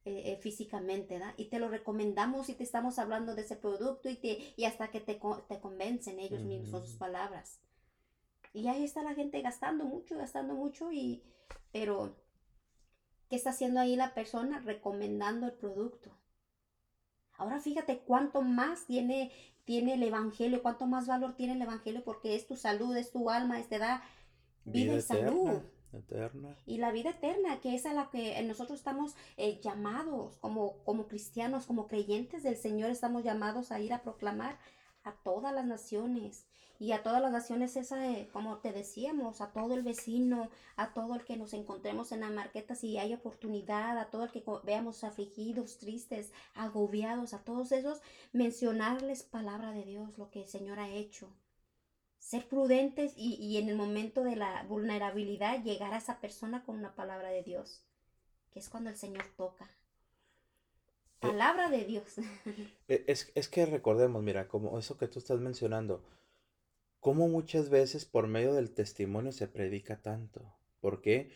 Eh, eh, físicamente, ¿da? Y te lo recomendamos y te estamos hablando de ese producto y, te, y hasta que te, te convencen ellos mismos con sus palabras. Y ahí está la gente gastando mucho, gastando mucho, y, pero ¿qué está haciendo ahí la persona? Recomendando el producto. Ahora fíjate cuánto más tiene, tiene el Evangelio, cuánto más valor tiene el Evangelio porque es tu salud, es tu alma, es te da vida, y salud. Eterna. Y la vida eterna, que es a la que nosotros estamos eh, llamados como, como cristianos, como creyentes del Señor, estamos llamados a ir a proclamar a todas las naciones. Y a todas las naciones, esa, como te decíamos, a todo el vecino, a todo el que nos encontremos en la marqueta, si hay oportunidad, a todo el que veamos afligidos, tristes, agobiados, a todos esos, mencionarles palabra de Dios, lo que el Señor ha hecho. Ser prudentes y, y en el momento de la vulnerabilidad llegar a esa persona con una palabra de Dios, que es cuando el Señor toca. Eh, palabra de Dios. E, es, es que recordemos, mira, como eso que tú estás mencionando, cómo muchas veces por medio del testimonio se predica tanto. ¿Por qué?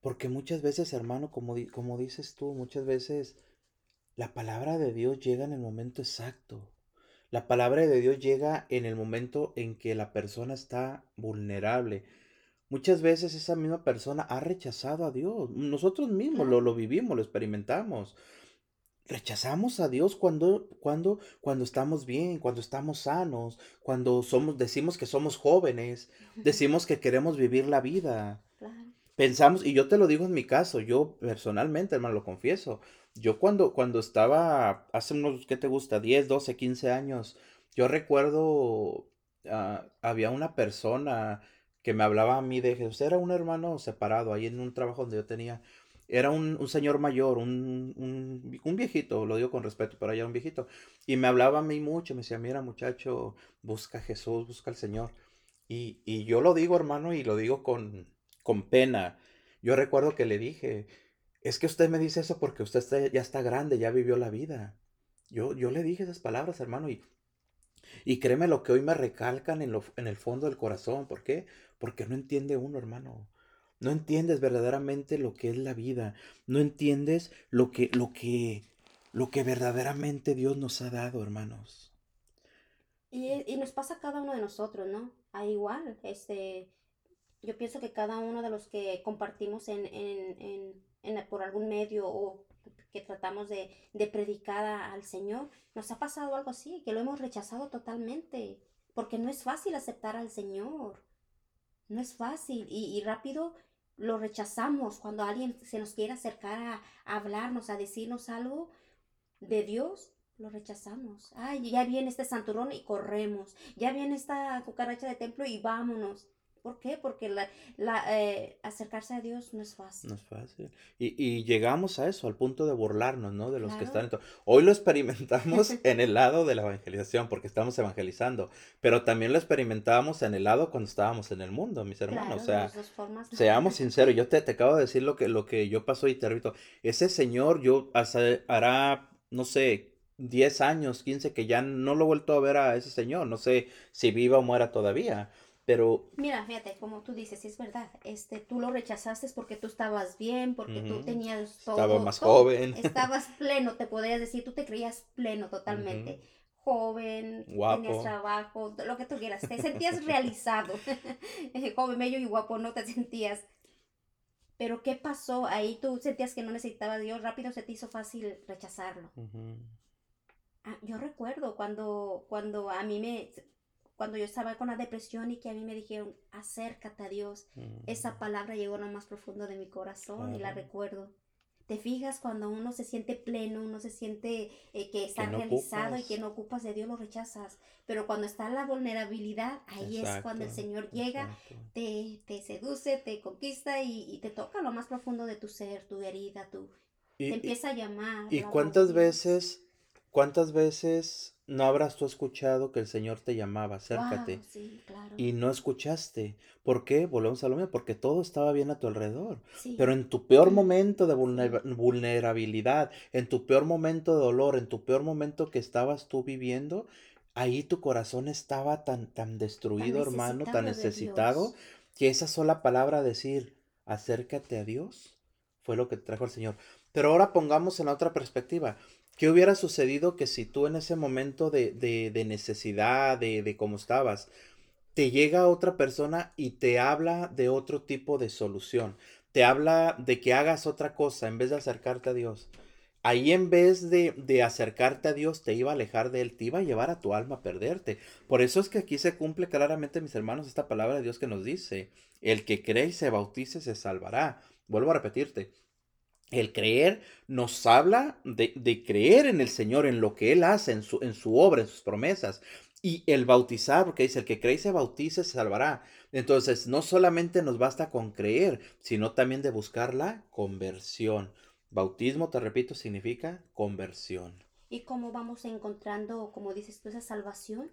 Porque muchas veces, hermano, como, como dices tú, muchas veces la palabra de Dios llega en el momento exacto. La palabra de Dios llega en el momento en que la persona está vulnerable. Muchas veces esa misma persona ha rechazado a Dios. Nosotros mismos lo, lo vivimos, lo experimentamos. Rechazamos a Dios cuando, cuando, cuando estamos bien, cuando estamos sanos, cuando somos, decimos que somos jóvenes, decimos que queremos vivir la vida. Pensamos, y yo te lo digo en mi caso, yo personalmente, hermano, lo confieso, yo cuando, cuando estaba hace unos, ¿qué te gusta? 10, 12, 15 años, yo recuerdo, ah, había una persona que me hablaba a mí de Jesús, era un hermano separado ahí en un trabajo donde yo tenía era un, señor mayor, un, un, viejito, lo digo con respeto, pero era un viejito. Y me hablaba a mí mucho, me decía, mira muchacho, busca a Jesús, busca al Señor. Y, y yo lo digo, hermano, y lo digo con, con pena. Yo recuerdo que le dije, es que usted me dice eso porque usted ya está grande, ya vivió la vida. Yo, yo le dije esas palabras, hermano, y, y créeme lo que hoy me recalcan en, lo, en el fondo del corazón. ¿Por qué? Porque no entiende uno, hermano. No entiendes verdaderamente lo que es la vida. No entiendes lo que, lo que, lo que verdaderamente Dios nos ha dado, hermanos. Y, y nos pasa a cada uno de nosotros, ¿no? A igual, este, yo pienso que cada uno de los que compartimos en, en, en, en por algún medio o que tratamos de, de predicar al Señor, nos ha pasado algo así, que lo hemos rechazado totalmente, porque no es fácil aceptar al Señor. No es fácil y, rápido lo rechazamos cuando alguien se nos quiere acercar a, hablarnos, a decirnos algo. de Dios, lo rechazamos. Ay, ya viene este santurrón y corremos. Ya viene esta cucaracha de templo y vámonos. ¿Por qué? Porque la, eh, acercarse a Dios no es fácil. No es fácil. Y, llegamos a eso, al punto de burlarnos, ¿no? De los que están en Hoy lo experimentamos en el lado de la evangelización, porque estamos evangelizando, pero también lo experimentábamos en el lado cuando estábamos en el mundo, mis hermanos. o sea, seamos sinceros, yo te, te, acabo de decir lo que, lo que yo pasó y te repito. Ese señor, yo hará, no sé, 10 años, 15, que ya no lo he vuelto a ver a ese señor. No sé si viva o muera todavía. Pero... Mira, fíjate, como tú dices, es verdad, este, tú lo rechazaste porque tú estabas bien, porque tú tenías todo. Estaba más joven. Estabas pleno, te podrías decir, tú te creías pleno totalmente. Joven, guapo. tenías trabajo, lo que tú quieras, te sentías realizado. joven, bello y guapo, no te sentías. Pero ¿qué pasó? Ahí tú sentías que no necesitabas Dios, rápido se te hizo fácil rechazarlo. Ah, yo recuerdo cuando, cuando a mí me, cuando yo estaba con la depresión y que a mí me dijeron, acércate a Dios, esa palabra llegó a lo más profundo de mi corazón y la recuerdo. Te fijas cuando uno se siente pleno, uno se siente eh, que está realizado y que no ocupas de Dios, lo rechazas. Pero cuando está la vulnerabilidad, ahí es cuando el Señor llega, te, te, seduce, te conquista y, te toca lo más profundo de tu ser, tu herida, tu, te empieza a llamar. ¿Y cuántas veces, cuántas veces no habrás tú escuchado que el Señor te llamaba, acércate. Y no escuchaste. ¿Por qué? Volvemos a lo mismo, porque todo estaba bien a tu alrededor. Pero en tu peor momento de vulnerabilidad, en tu peor momento de dolor, en tu peor momento que estabas tú viviendo, ahí tu corazón estaba tan, tan destruido, hermano, tan necesitado, que esa sola palabra decir, acércate a Dios, fue lo que trajo el Señor. Pero ahora pongamos en otra perspectiva. ¿Qué hubiera sucedido que si tú en ese momento de, de, necesidad, de, de cómo estabas, te llega otra persona y te habla de otro tipo de solución? Te habla de que hagas otra cosa en vez de acercarte a Dios. Ahí en vez de, de, acercarte a Dios, te iba a alejar de Él, te iba a llevar a tu alma a perderte. Por eso es que aquí se cumple claramente, mis hermanos, esta palabra de Dios que nos dice, el que cree y se bautice se salvará. Vuelvo a repetirte, el creer nos habla de, creer en el Señor, en lo que Él hace, en su, en su obra, en sus promesas. Y el bautizar, porque dice, el que cree y se bautice se salvará. Entonces, no solamente nos basta con creer, sino también de buscar la conversión. Bautismo, te repito, significa conversión. ¿Y cómo vamos encontrando, como dices tú, esa salvación?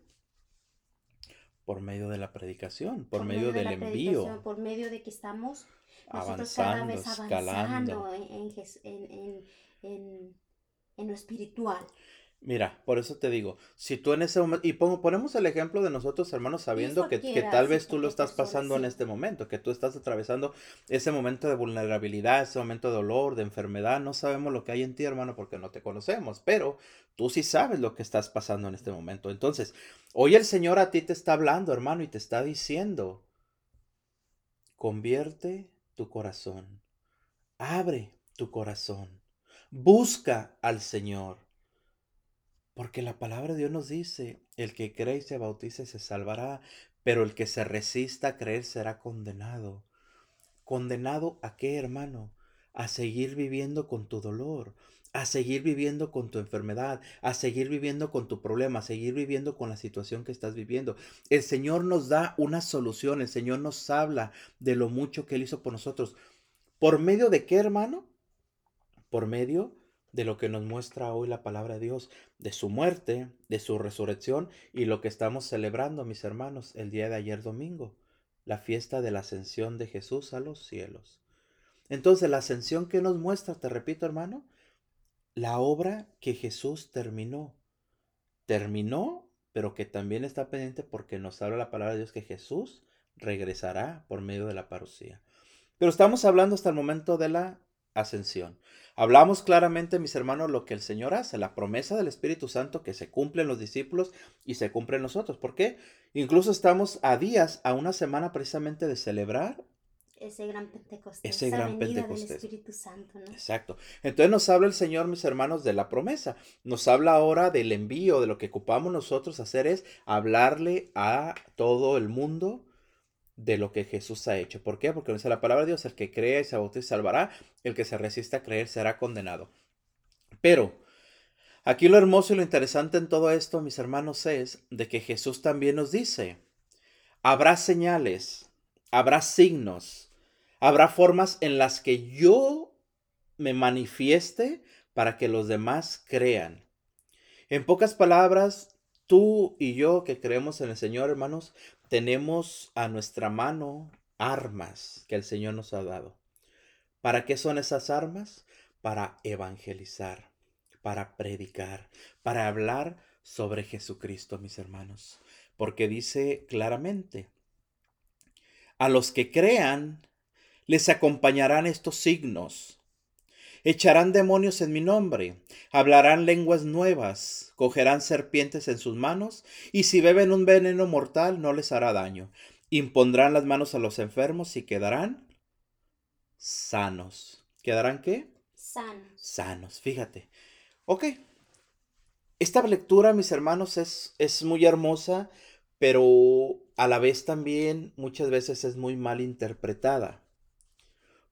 Por medio de la predicación, por, medio, del envío. Por medio de que estamos avanzando, avanzando en, en, lo espiritual. Mira, por eso te digo, si tú en ese momento, y ponemos el ejemplo de nosotros hermanos sabiendo que, que, tal vez tú lo estás pasando en este momento, que tú estás atravesando ese momento de vulnerabilidad, ese momento de dolor, de enfermedad, no sabemos lo que hay en ti hermano porque no te conocemos, pero tú sí sabes lo que estás pasando en este momento. Entonces, hoy el Señor a ti te está hablando hermano y te está diciendo, convierte tu corazón. Abre tu corazón. Busca al Señor. Porque la palabra de Dios nos dice, el que cree y se bautice se salvará, pero el que se resista a creer será condenado. ¿Condenado a qué, hermano? A seguir viviendo con tu dolor, a seguir viviendo con tu enfermedad, a seguir viviendo con tu problema, a seguir viviendo con la situación que estás viviendo. El Señor nos da una solución, el Señor nos habla de lo mucho que Él hizo por nosotros. ¿Por medio de qué, hermano? Por medio de lo que nos muestra hoy la palabra de Dios, de su muerte, de su resurrección y lo que estamos celebrando, mis hermanos, el día de ayer domingo, la fiesta de la ascensión de Jesús a los cielos. Entonces, la ascensión que nos muestra, te repito, hermano, la obra que Jesús terminó. Terminó, pero que también está pendiente porque nos habla la palabra de Dios que Jesús regresará por medio de la parucía. Pero estamos hablando hasta el momento de la ascensión. Hablamos claramente, mis hermanos, lo que el Señor hace, la promesa del Espíritu Santo que se cumple en los discípulos y se cumple en nosotros. ¿Por qué? Incluso estamos a días, a una semana precisamente de celebrar ese gran Pentecostés. Ese gran Pentecostés. Del Espíritu Santo, ¿no? Exacto. Entonces nos habla el Señor, mis hermanos, de la promesa. Nos habla ahora del envío, de lo que ocupamos nosotros hacer es hablarle a todo el mundo de lo que Jesús ha hecho. ¿Por qué? Porque dice la palabra de Dios, el que crea y se bautice salvará, el que se resista a creer será condenado. Pero Aquí lo hermoso y lo interesante en todo esto, mis hermanos, es de que Jesús también nos dice, habrá señales, habrá signos, habrá formas en las que yo me manifieste para que los demás crean. En pocas palabras, tú y yo que creemos en el Señor, hermanos, tenemos a nuestra mano armas que el Señor nos ha dado. ¿Para qué son esas armas? Para evangelizar, para predicar, para hablar sobre Jesucristo, mis hermanos. Porque dice claramente, a los que crean, les acompañarán estos signos. Echarán demonios en mi nombre, hablarán lenguas nuevas, cogerán serpientes en sus manos, y si beben un veneno mortal no les hará daño. Impondrán las manos a los enfermos y quedarán sanos. ¿Quedarán qué? Sanos. Sanos, fíjate. Ok. Esta lectura, mis hermanos, es, es muy hermosa, pero a la vez también muchas veces es muy mal interpretada.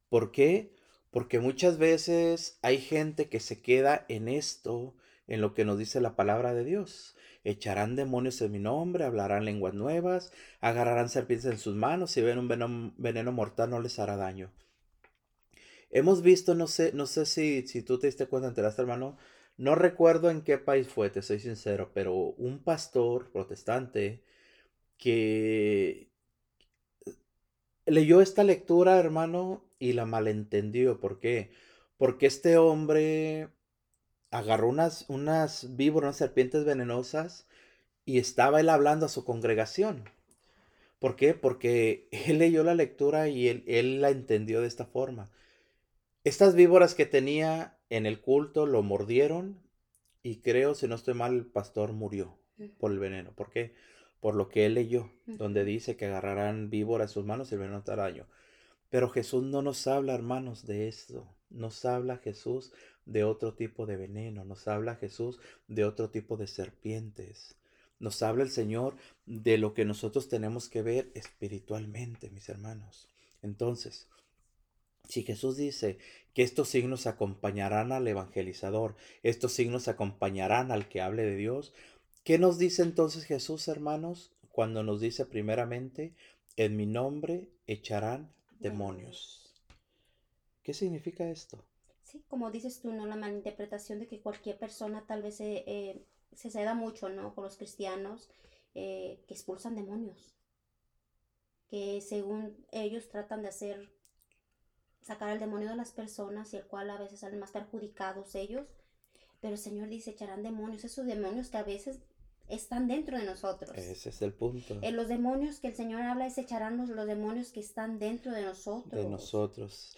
¿Por qué? Porque muchas veces hay gente que se queda en esto, en lo que nos dice la palabra de Dios. Echarán demonios en mi nombre, hablarán lenguas nuevas, agarrarán serpientes en sus manos, si ven un veneno, mortal no les hará daño. Hemos visto, no sé, no sé si, si tú te diste cuenta, enteraste hermano, no recuerdo en qué país fue, te soy sincero, pero un pastor protestante que leyó esta lectura, hermano, y la malentendió. ¿Por qué? Porque este hombre agarró unas, unas víboras, unas serpientes venenosas, y estaba él hablando a su congregación. ¿Por qué? Porque él leyó la lectura y él, él la entendió de esta forma. Estas víboras que tenía en el culto lo mordieron y creo, si no estoy mal, el pastor murió por el veneno. ¿Por qué? Por lo que él leyó, donde dice que agarrarán víboras en sus manos y el veneno hará daño. Pero Jesús no nos habla, hermanos, de esto. Nos habla Jesús de otro tipo de veneno. Nos habla Jesús de otro tipo de serpientes. Nos habla el Señor de lo que nosotros tenemos que ver espiritualmente, mis hermanos. Entonces, si Jesús dice que estos signos acompañarán al evangelizador, estos signos acompañarán al que hable de Dios, ¿qué nos dice entonces Jesús, hermanos? Cuando nos dice primeramente, en mi nombre echarán demonios. ¿Qué significa esto? Sí, como dices tú, ¿no? La malinterpretación de que cualquier persona tal vez eh, se ceda mucho, ¿no? Con los cristianos eh, que expulsan demonios. Que según ellos tratan de hacer, sacar el demonio de las personas y el cual a veces salen más perjudicados ellos. Pero el Señor dice, echarán demonios, esos demonios que a veces están dentro de nosotros. Ese es el punto. En los demonios que el Señor habla es echarán los, demonios que están dentro de nosotros. De nosotros.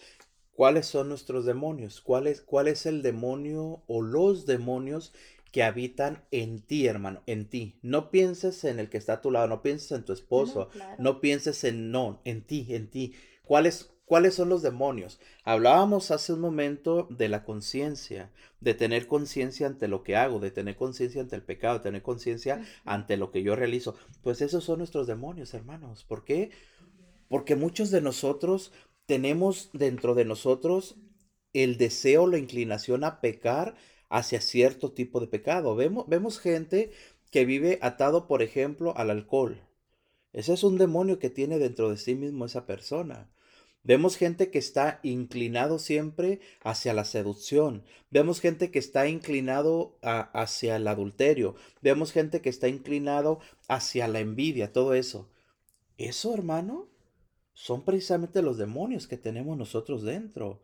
¿Cuáles son nuestros demonios? ¿Cuál es, ¿Cuál es el demonio o los demonios que habitan en ti, hermano? En ti. No pienses en el que está a tu lado, no pienses en tu esposo, no, pienses en no, en ti, en ti. ¿Cuáles, ¿Cuáles son los demonios? Hablábamos hace un momento de la conciencia, de tener conciencia ante lo que hago, de tener conciencia ante el pecado, de tener conciencia ante lo que yo realizo. Pues esos son nuestros demonios, hermanos. ¿Por qué? Porque muchos de nosotros tenemos dentro de nosotros el deseo, la inclinación a pecar hacia cierto tipo de pecado. Vemos, vemos gente que vive atado, por ejemplo, al alcohol. Ese es un demonio que tiene dentro de sí mismo esa persona. Vemos gente que está inclinado siempre hacia la seducción. Vemos gente que está inclinado hacia el adulterio. Vemos gente que está inclinado hacia la envidia, todo eso. Eso, hermano, son precisamente los demonios que tenemos nosotros dentro.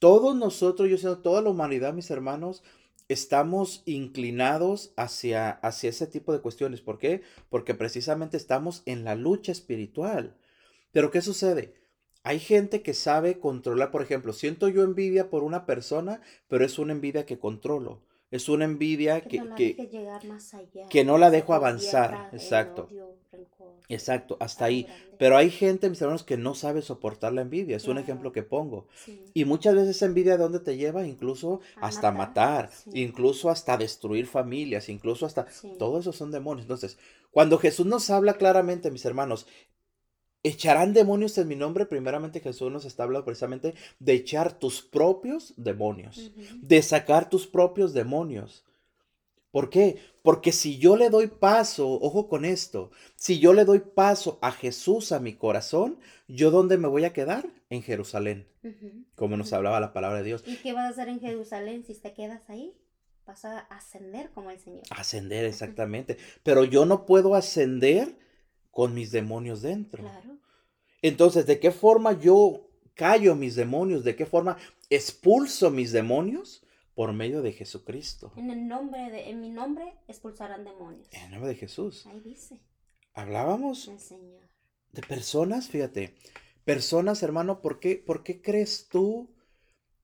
Todos nosotros, yo sé, toda la humanidad, mis hermanos, estamos inclinados hacia, hacia ese tipo de cuestiones. ¿Por qué? Porque precisamente estamos en la lucha espiritual. Pero ¿qué sucede? Hay gente que sabe controlar, por ejemplo, siento yo envidia por una persona, pero es una envidia que controlo. Es una envidia que, que, no la dejo avanzar. Exacto. Exacto, hasta ahí. Pero hay gente, mis hermanos, que no sabe soportar la envidia. Es un ejemplo que pongo. Y muchas veces esa envidia, ¿dónde te lleva? Incluso hasta matar, incluso hasta destruir familias, incluso hasta... Todo eso son demonios. Entonces, cuando Jesús nos habla claramente, mis hermanos, echarán demonios en mi nombre. Primeramente Jesús nos está hablando precisamente de echar tus propios demonios, de sacar tus propios demonios. ¿Por qué? Porque si yo le doy paso, ojo con esto, si yo le doy paso a Jesús a mi corazón, ¿yo dónde me voy a quedar? En Jerusalén, como nos hablaba la palabra de Dios. ¿Y qué vas a hacer en Jerusalén si te quedas ahí? Vas a ascender como el Señor. Ascender, exactamente. Pero yo no puedo ascender con mis demonios dentro. Claro. Entonces, ¿de qué forma yo callo mis demonios? ¿De qué forma expulso mis demonios? Por medio de Jesucristo. En el nombre de, en mi nombre expulsarán demonios. En el nombre de Jesús. Ahí dice Hablábamos el Señor. de personas, fíjate. Personas, hermano, ¿por qué, ¿por qué crees tú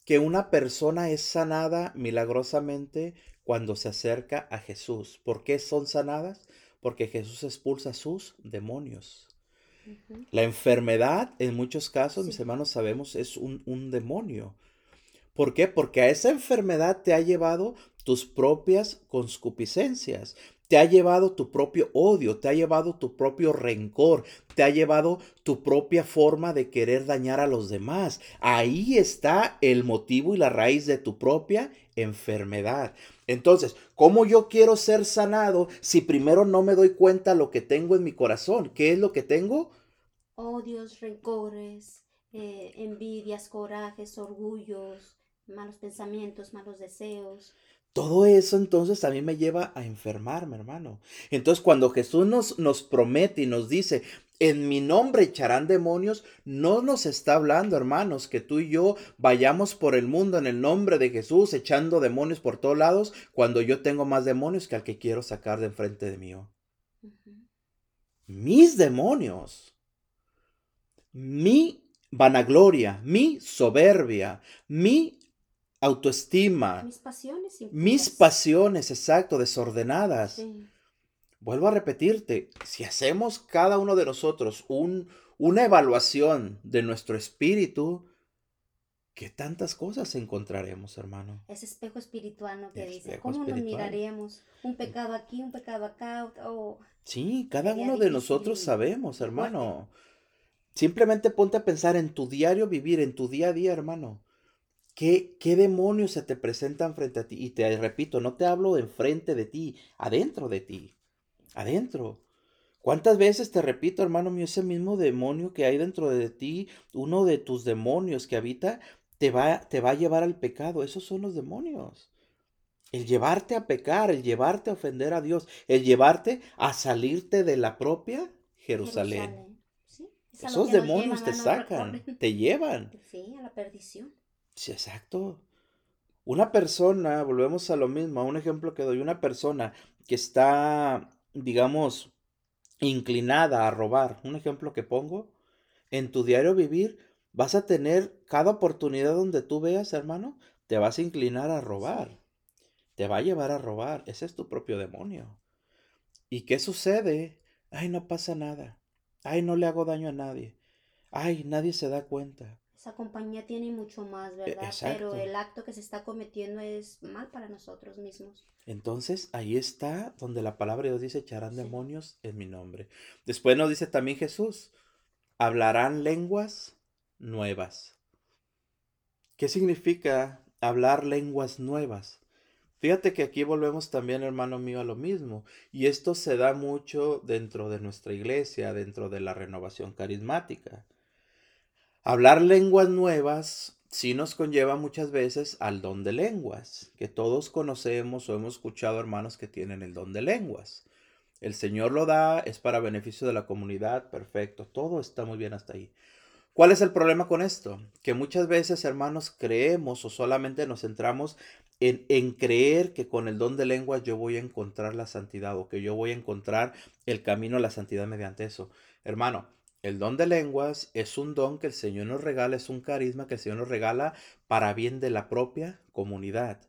que una persona es sanada milagrosamente cuando se acerca a Jesús? ¿Por qué son sanadas? Porque Jesús expulsa sus demonios. La enfermedad, en muchos casos, mis hermanos, sabemos, es un, un demonio. ¿Por qué? Porque a esa enfermedad te ha llevado tus propias concupiscencias, te ha llevado tu propio odio, te ha llevado tu propio rencor, te ha llevado tu propia forma de querer dañar a los demás. Ahí está el motivo y la raíz de tu propia enfermedad. Entonces, ¿cómo yo quiero ser sanado si primero no me doy cuenta lo que tengo en mi corazón? ¿Qué es lo que tengo? Odios, rencores, eh, envidias, corajes, orgullos, malos pensamientos, malos deseos. Todo eso entonces a mí me lleva a enfermarme, hermano. Entonces cuando Jesús nos, nos promete y nos dice, en mi nombre echarán demonios, no nos está hablando, hermanos, que tú y yo vayamos por el mundo en el nombre de Jesús echando demonios por todos lados cuando yo tengo más demonios que al que quiero sacar de enfrente de mí. Ujú. Mis demonios, mi vanagloria, mi soberbia, mi autoestima, Mis pasiones. mis impuras. pasiones, exacto, desordenadas. Sí. Vuelvo a repetirte, si hacemos cada uno de nosotros un, una evaluación de nuestro espíritu, ¿qué tantas cosas encontraremos, hermano? Ese espejo espiritual, ¿no? Que El dice, ¿cómo nos miraríamos? Un pecado aquí, un pecado acá, o Sí, cada uno de nosotros sabemos, fuerte. hermano. Simplemente ponte a pensar en tu diario vivir, en tu día a día, hermano. ¿Qué, qué demonios se te presentan frente a ti? Y te repito, no te hablo enfrente de ti, adentro de ti. Adentro. ¿Cuántas veces te repito, hermano mío, ese mismo demonio que hay dentro de ti, uno de tus demonios que habita, te va, te va a llevar al pecado? Esos son los demonios. El llevarte a pecar, el llevarte a ofender a Dios, el llevarte a salirte de la propia Jerusalén. Sí, Esos demonios te sacan, te llevan. Sí, a la perdición. Sí, exacto. Una persona, volvemos a lo mismo, a un ejemplo que doy, una persona que está, digamos, inclinada a robar, un ejemplo que pongo, en tu diario vivir vas a tener cada oportunidad donde tú veas, hermano, te vas a inclinar a robar, te va a llevar a robar, ese es tu propio demonio. ¿Y qué sucede? Ay, no pasa nada, ay, no le hago daño a nadie, ay, nadie se da cuenta. Esa compañía tiene mucho más, ¿verdad? E, exacto. Pero el acto que se está cometiendo es mal para nosotros mismos. Entonces ahí está donde la palabra de Dios dice, echarán Sí. demonios en mi nombre. Después nos dice también Jesús, hablarán lenguas nuevas. ¿Qué significa hablar lenguas nuevas? Fíjate que aquí volvemos también, hermano mío, a lo mismo. Y esto se da mucho dentro de nuestra iglesia, dentro de la renovación carismática. Hablar lenguas nuevas sí nos conlleva muchas veces al don de lenguas, que todos conocemos o hemos escuchado hermanos que tienen el don de lenguas. El Señor lo da, es para beneficio de la comunidad, perfecto, todo está muy bien hasta ahí. ¿Cuál es el problema con esto? Que muchas veces, hermanos, creemos o solamente nos centramos en, en creer que con el don de lenguas yo voy a encontrar la santidad o que yo voy a encontrar el camino a la santidad mediante eso. Hermano, el don de lenguas es un don que el Señor nos regala, es un carisma que el Señor nos regala para bien de la propia comunidad.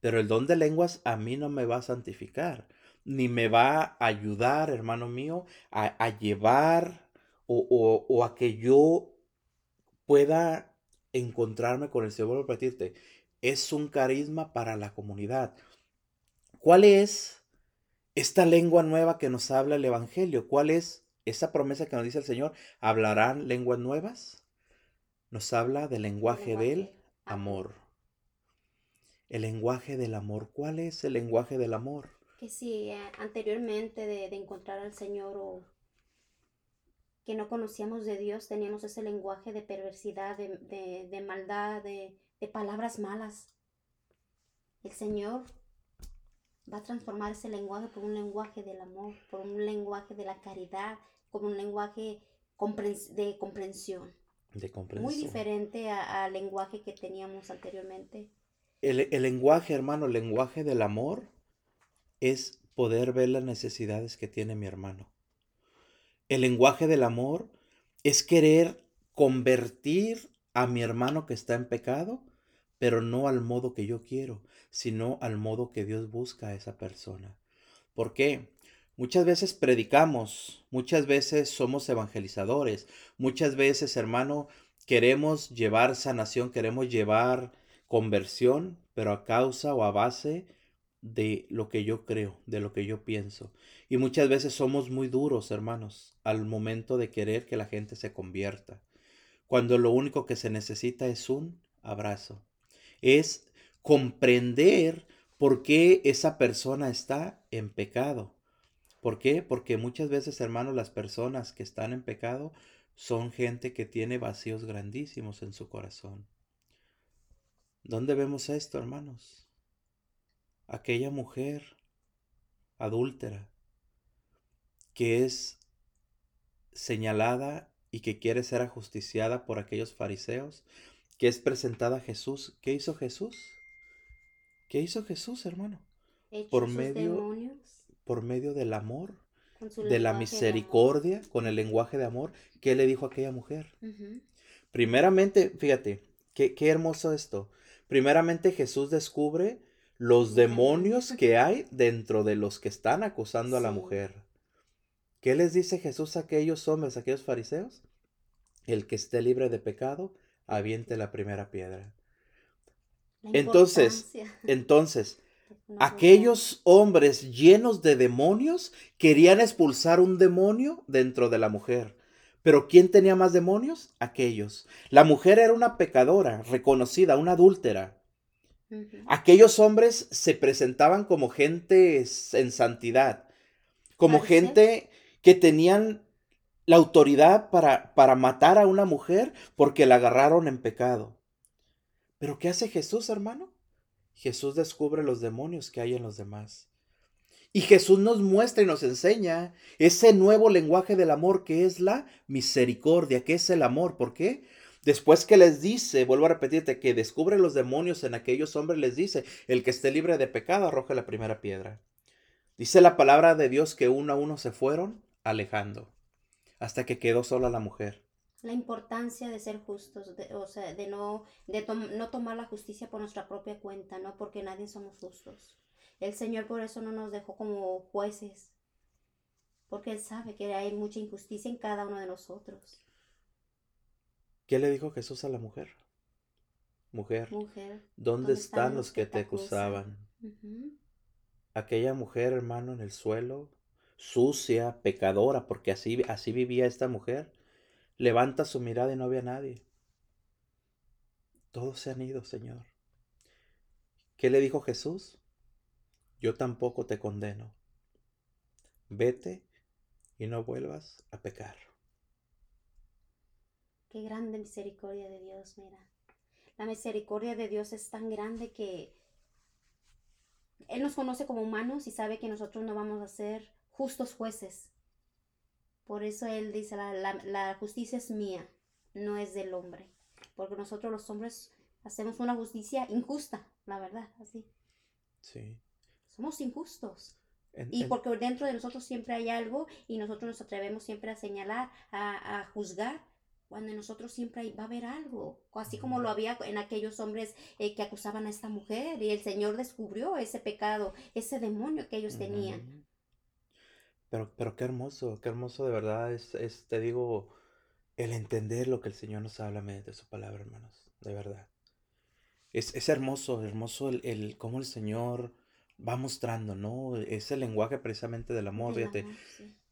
Pero el don de lenguas a mí no me va a santificar, ni me va a ayudar, hermano mío, a, llevar o, o- o a que yo pueda encontrarme con el Señor. Vuelvo a repetirte, es un carisma para la comunidad. ¿Cuál es esta lengua nueva que nos habla el Evangelio? ¿Cuál es esa promesa que nos dice el Señor? ¿Hablarán lenguas nuevas? Nos habla del lenguaje del amor. El lenguaje del amor. ¿Cuál es el lenguaje del amor? Que si eh, anteriormente de, de encontrar al Señor o que no conocíamos de Dios, teníamos ese lenguaje de perversidad, de, de, de maldad, de, de palabras malas. El Señor va a transformar ese lenguaje por un lenguaje del amor, por un lenguaje de la caridad, como un lenguaje de comprensión. De comprensión. Muy diferente al lenguaje que teníamos anteriormente. El, el, lenguaje, hermano, el lenguaje del amor es poder ver las necesidades que tiene mi hermano. El lenguaje del amor es querer convertir a mi hermano que está en pecado, pero no al modo que yo quiero, sino al modo que Dios busca a esa persona. ¿Por qué? Muchas veces predicamos, muchas veces somos evangelizadores, muchas veces, hermano, queremos llevar sanación, queremos llevar conversión, pero a causa o a base de lo que yo creo, de lo que yo pienso. Y muchas veces somos muy duros, hermanos, al momento de querer que la gente se convierta, cuando lo único que se necesita es un abrazo, es comprender por qué esa persona está en pecado. ¿Por qué? Porque muchas veces, hermanos, las personas que están en pecado son gente que tiene vacíos grandísimos en su corazón. ¿Dónde vemos esto, hermanos? aquella mujer adúltera que es señalada y que quiere ser ajusticiada por aquellos fariseos, que es presentada a Jesús. ¿Qué hizo Jesús? ¿Qué hizo Jesús, hermano? Por medio, por medio del amor, de la misericordia, con el lenguaje de amor, ¿qué le dijo a aquella mujer? Primeramente, fíjate, qué, qué hermoso esto. Primeramente Jesús descubre los demonios que hay dentro de los que están acusando a la mujer. ¿Qué les dice Jesús a aquellos hombres, a aquellos fariseos? El que esté libre de pecado, aviente la primera piedra. Entonces, entonces, aquellos hombres llenos de demonios querían expulsar un demonio dentro de la mujer. Pero ¿quién tenía más demonios? Aquellos. La mujer era una pecadora, reconocida, una adúltera. Aquellos hombres se presentaban como gente en santidad, como gente que tenían la autoridad para, para matar a una mujer porque la agarraron en pecado. Pero ¿qué hace Jesús, hermano? Jesús descubre los demonios que hay en los demás. Y Jesús nos muestra y nos enseña ese nuevo lenguaje del amor que es la misericordia, que es el amor. ¿Por qué? Después que les dice, vuelvo a repetirte, que descubre los demonios en aquellos hombres, les dice, el que esté libre de pecado arroje la primera piedra. Dice la palabra de Dios que uno a uno se fueron alejando, hasta que quedó sola la mujer. La importancia de ser justos, o sea, de, no, de no tomar la justicia por nuestra propia cuenta, ¿no? Porque nadie somos justos. El Señor por eso no nos dejó como jueces, porque Él sabe que hay mucha injusticia en cada uno de nosotros. ¿Qué le dijo Jesús a la mujer? Mujer, ¿dónde, están, los que, te acusaban? Aquella mujer, hermano, en el suelo, sucia, pecadora, porque así, así vivía esta mujer, levanta su mirada y no ve a nadie. Todos se han ido, Señor. ¿Qué le dijo Jesús? Yo tampoco te condeno. Vete y no vuelvas a pecar. Qué grande misericordia de Dios, mira. La misericordia de Dios es tan grande que Él nos conoce como humanos y sabe que nosotros no vamos a ser justos jueces. Por eso Él dice, la, justicia es mía, no es del hombre. Porque nosotros los hombres hacemos una justicia injusta, la verdad, así. Sí. Somos injustos. y porque dentro de nosotros siempre hay algo y nosotros nos atrevemos siempre a señalar, a, a juzgar cuando en nosotros siempre va a haber algo, así como lo había en aquellos hombres eh, que acusaban a esta mujer y el Señor descubrió ese pecado, ese demonio que ellos tenían. Pero, pero qué hermoso, qué hermoso de verdad es, es, te digo, el entender lo que el Señor nos habla de su palabra, hermanos, de verdad. Es, es hermoso, hermoso el, el, cómo el Señor va mostrando, ¿no? Ese lenguaje precisamente del amor, fíjate.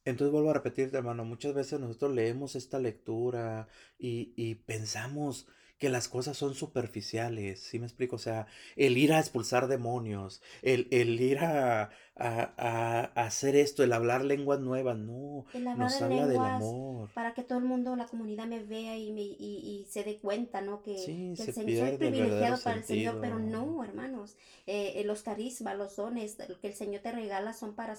Entonces vuelvo a repetirte, hermano, muchas veces nosotros leemos esta lectura y, y pensamos que las cosas son superficiales, ¿sí me explico? O sea, el ir a expulsar demonios, el, el ir a, a, a, hacer esto, el hablar lenguas nuevas, no, El hablar nos habla del amor. para que todo el mundo, la comunidad me vea y, me, y, y se dé cuenta, ¿no? Que, Sí, que el se Señor, el verdadero privilegiado para el Señor, pero no, hermanos. Eh, eh, los carismas, los dones que el Señor te regala son para,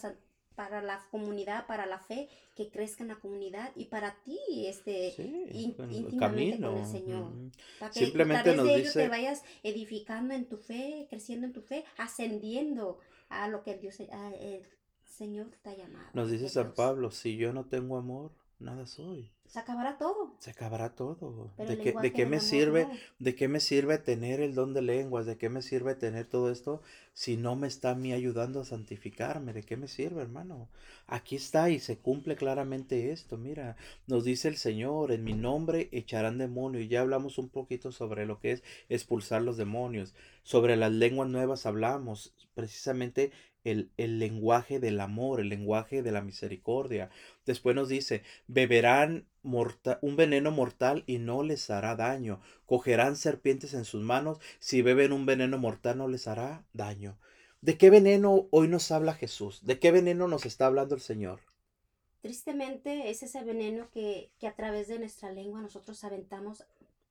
para la comunidad, para la fe, que crezca en la comunidad y para ti, este, Sí, íntimamente con el camino. Señor. Para que Simplemente nos de ello te vayas edificando en tu fe, creciendo en tu fe, ascendiendo a lo que Dios, a el Señor te ha llamado. nos dice San. Pablo, si yo no tengo amor, nada soy. Se acabará todo, Se acabará todo. pero ¿De qué, de qué me sirve? no. ¿De qué me sirve tener el don de lenguas? ¿De qué me sirve tener todo esto si no me está a mí ayudando a santificarme? ¿De qué me sirve, hermano? Aquí está y se cumple claramente esto. Mira, nos dice el Señor, en mi nombre echarán demonio. Y ya hablamos un poquito sobre lo que es expulsar los demonios. Sobre las lenguas nuevas hablamos precisamente el, el lenguaje del amor, el lenguaje de la misericordia. Después nos dice, beberán morta- un veneno mortal y no les hará daño. Cogerán serpientes en sus manos, si beben un veneno mortal no les hará daño. ¿De qué veneno hoy nos habla Jesús? ¿De qué veneno nos está hablando el Señor? Tristemente es ese veneno que, que a través de nuestra lengua nosotros aventamos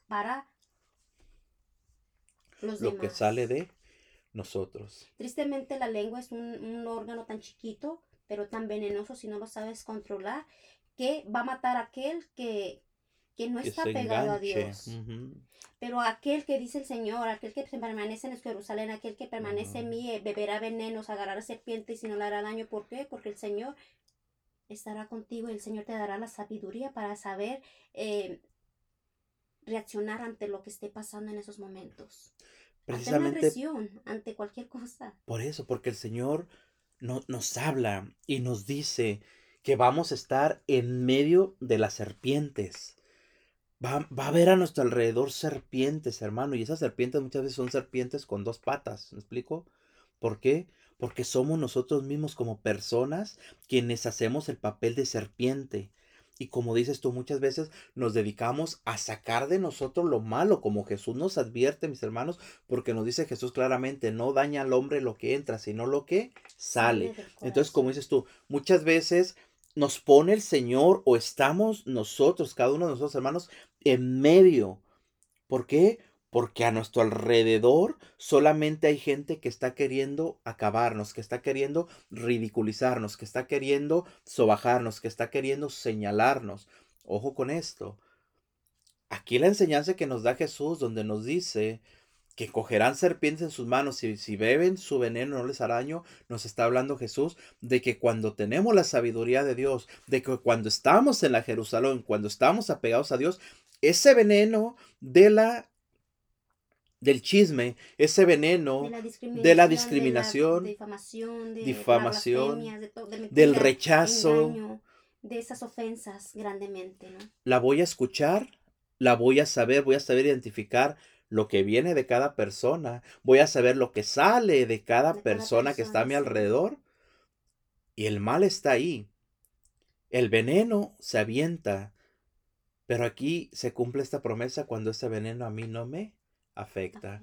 para los Lo que sale de nosotros. Tristemente la lengua es un, un órgano tan chiquito, pero tan venenoso si no lo sabes controlar, que va a matar a aquel que, que no Que está pegado a. Dios. Pero aquel que dice el Señor, aquel que permanece en Jerusalén, aquel que permanece en mí, eh, beberá venenos, agarrará serpientes y si no le hará daño. ¿Por qué? Porque el Señor estará contigo y el Señor te dará la sabiduría para saber eh, reaccionar ante lo que esté pasando en esos momentos. Precisamente ante cualquier cosa. por eso, porque el Señor no- nos habla y nos dice que vamos a estar en medio de las serpientes. Va, va a haber a nuestro alrededor serpientes, hermano, y esas serpientes muchas veces son serpientes con dos patas, ¿me explico? ¿Por qué? Porque somos nosotros mismos como personas quienes hacemos el papel de serpiente. Y como dices tú, muchas veces nos dedicamos a sacar de nosotros lo malo, como Jesús nos advierte, mis hermanos, porque nos dice Jesús claramente, no daña al hombre lo que entra, sino lo que sale. Entonces, como dices tú, muchas veces nos pone el Señor o estamos nosotros, cada uno de nosotros, hermanos, en medio. ¿Por qué? Porque a nuestro alrededor solamente hay gente que está queriendo acabarnos, que está queriendo ridiculizarnos, que está queriendo sobajarnos, que está queriendo señalarnos. Ojo con esto. Aquí la enseñanza que nos da Jesús, donde nos dice que cogerán serpientes en sus manos y si beben su veneno no les hará daño, nos está hablando Jesús de que cuando tenemos la sabiduría de Dios, de que cuando estamos en la Jerusalén, cuando estamos apegados a Dios, ese veneno de la del chisme, ese veneno de la discriminación, de la de difamación, de de, del rechazo, engaño, de esas ofensas grandemente, ¿no? la voy a escuchar, la voy a saber, voy a saber identificar lo que viene de cada persona, voy a saber lo que sale de cada De cada persona que está a mi sí. alrededor. Y el mal está ahí. El veneno se avienta. Pero aquí se cumple esta promesa cuando ese veneno a mí no me afecta.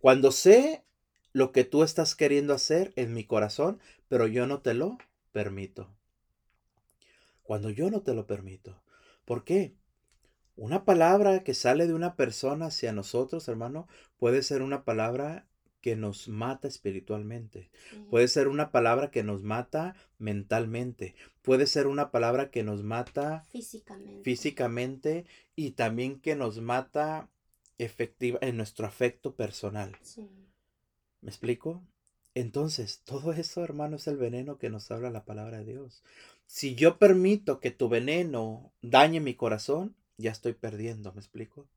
Cuando sé lo que tú estás queriendo hacer en mi corazón, pero yo no te lo permito. Cuando yo no te lo permito. ¿Por qué? Una palabra que sale de una persona hacia nosotros, hermano, puede ser una palabra que nos mata espiritualmente. Puede ser una palabra que nos mata mentalmente. Puede ser una palabra que nos mata físicamente. físicamente y también que nos mata efectiva en nuestro afecto personal. Sí. ¿Me explico? Entonces, todo eso, hermano, es el veneno que nos habla la palabra de Dios. Si yo permito que tu veneno dañe mi corazón, ya estoy perdiendo, ¿me explico?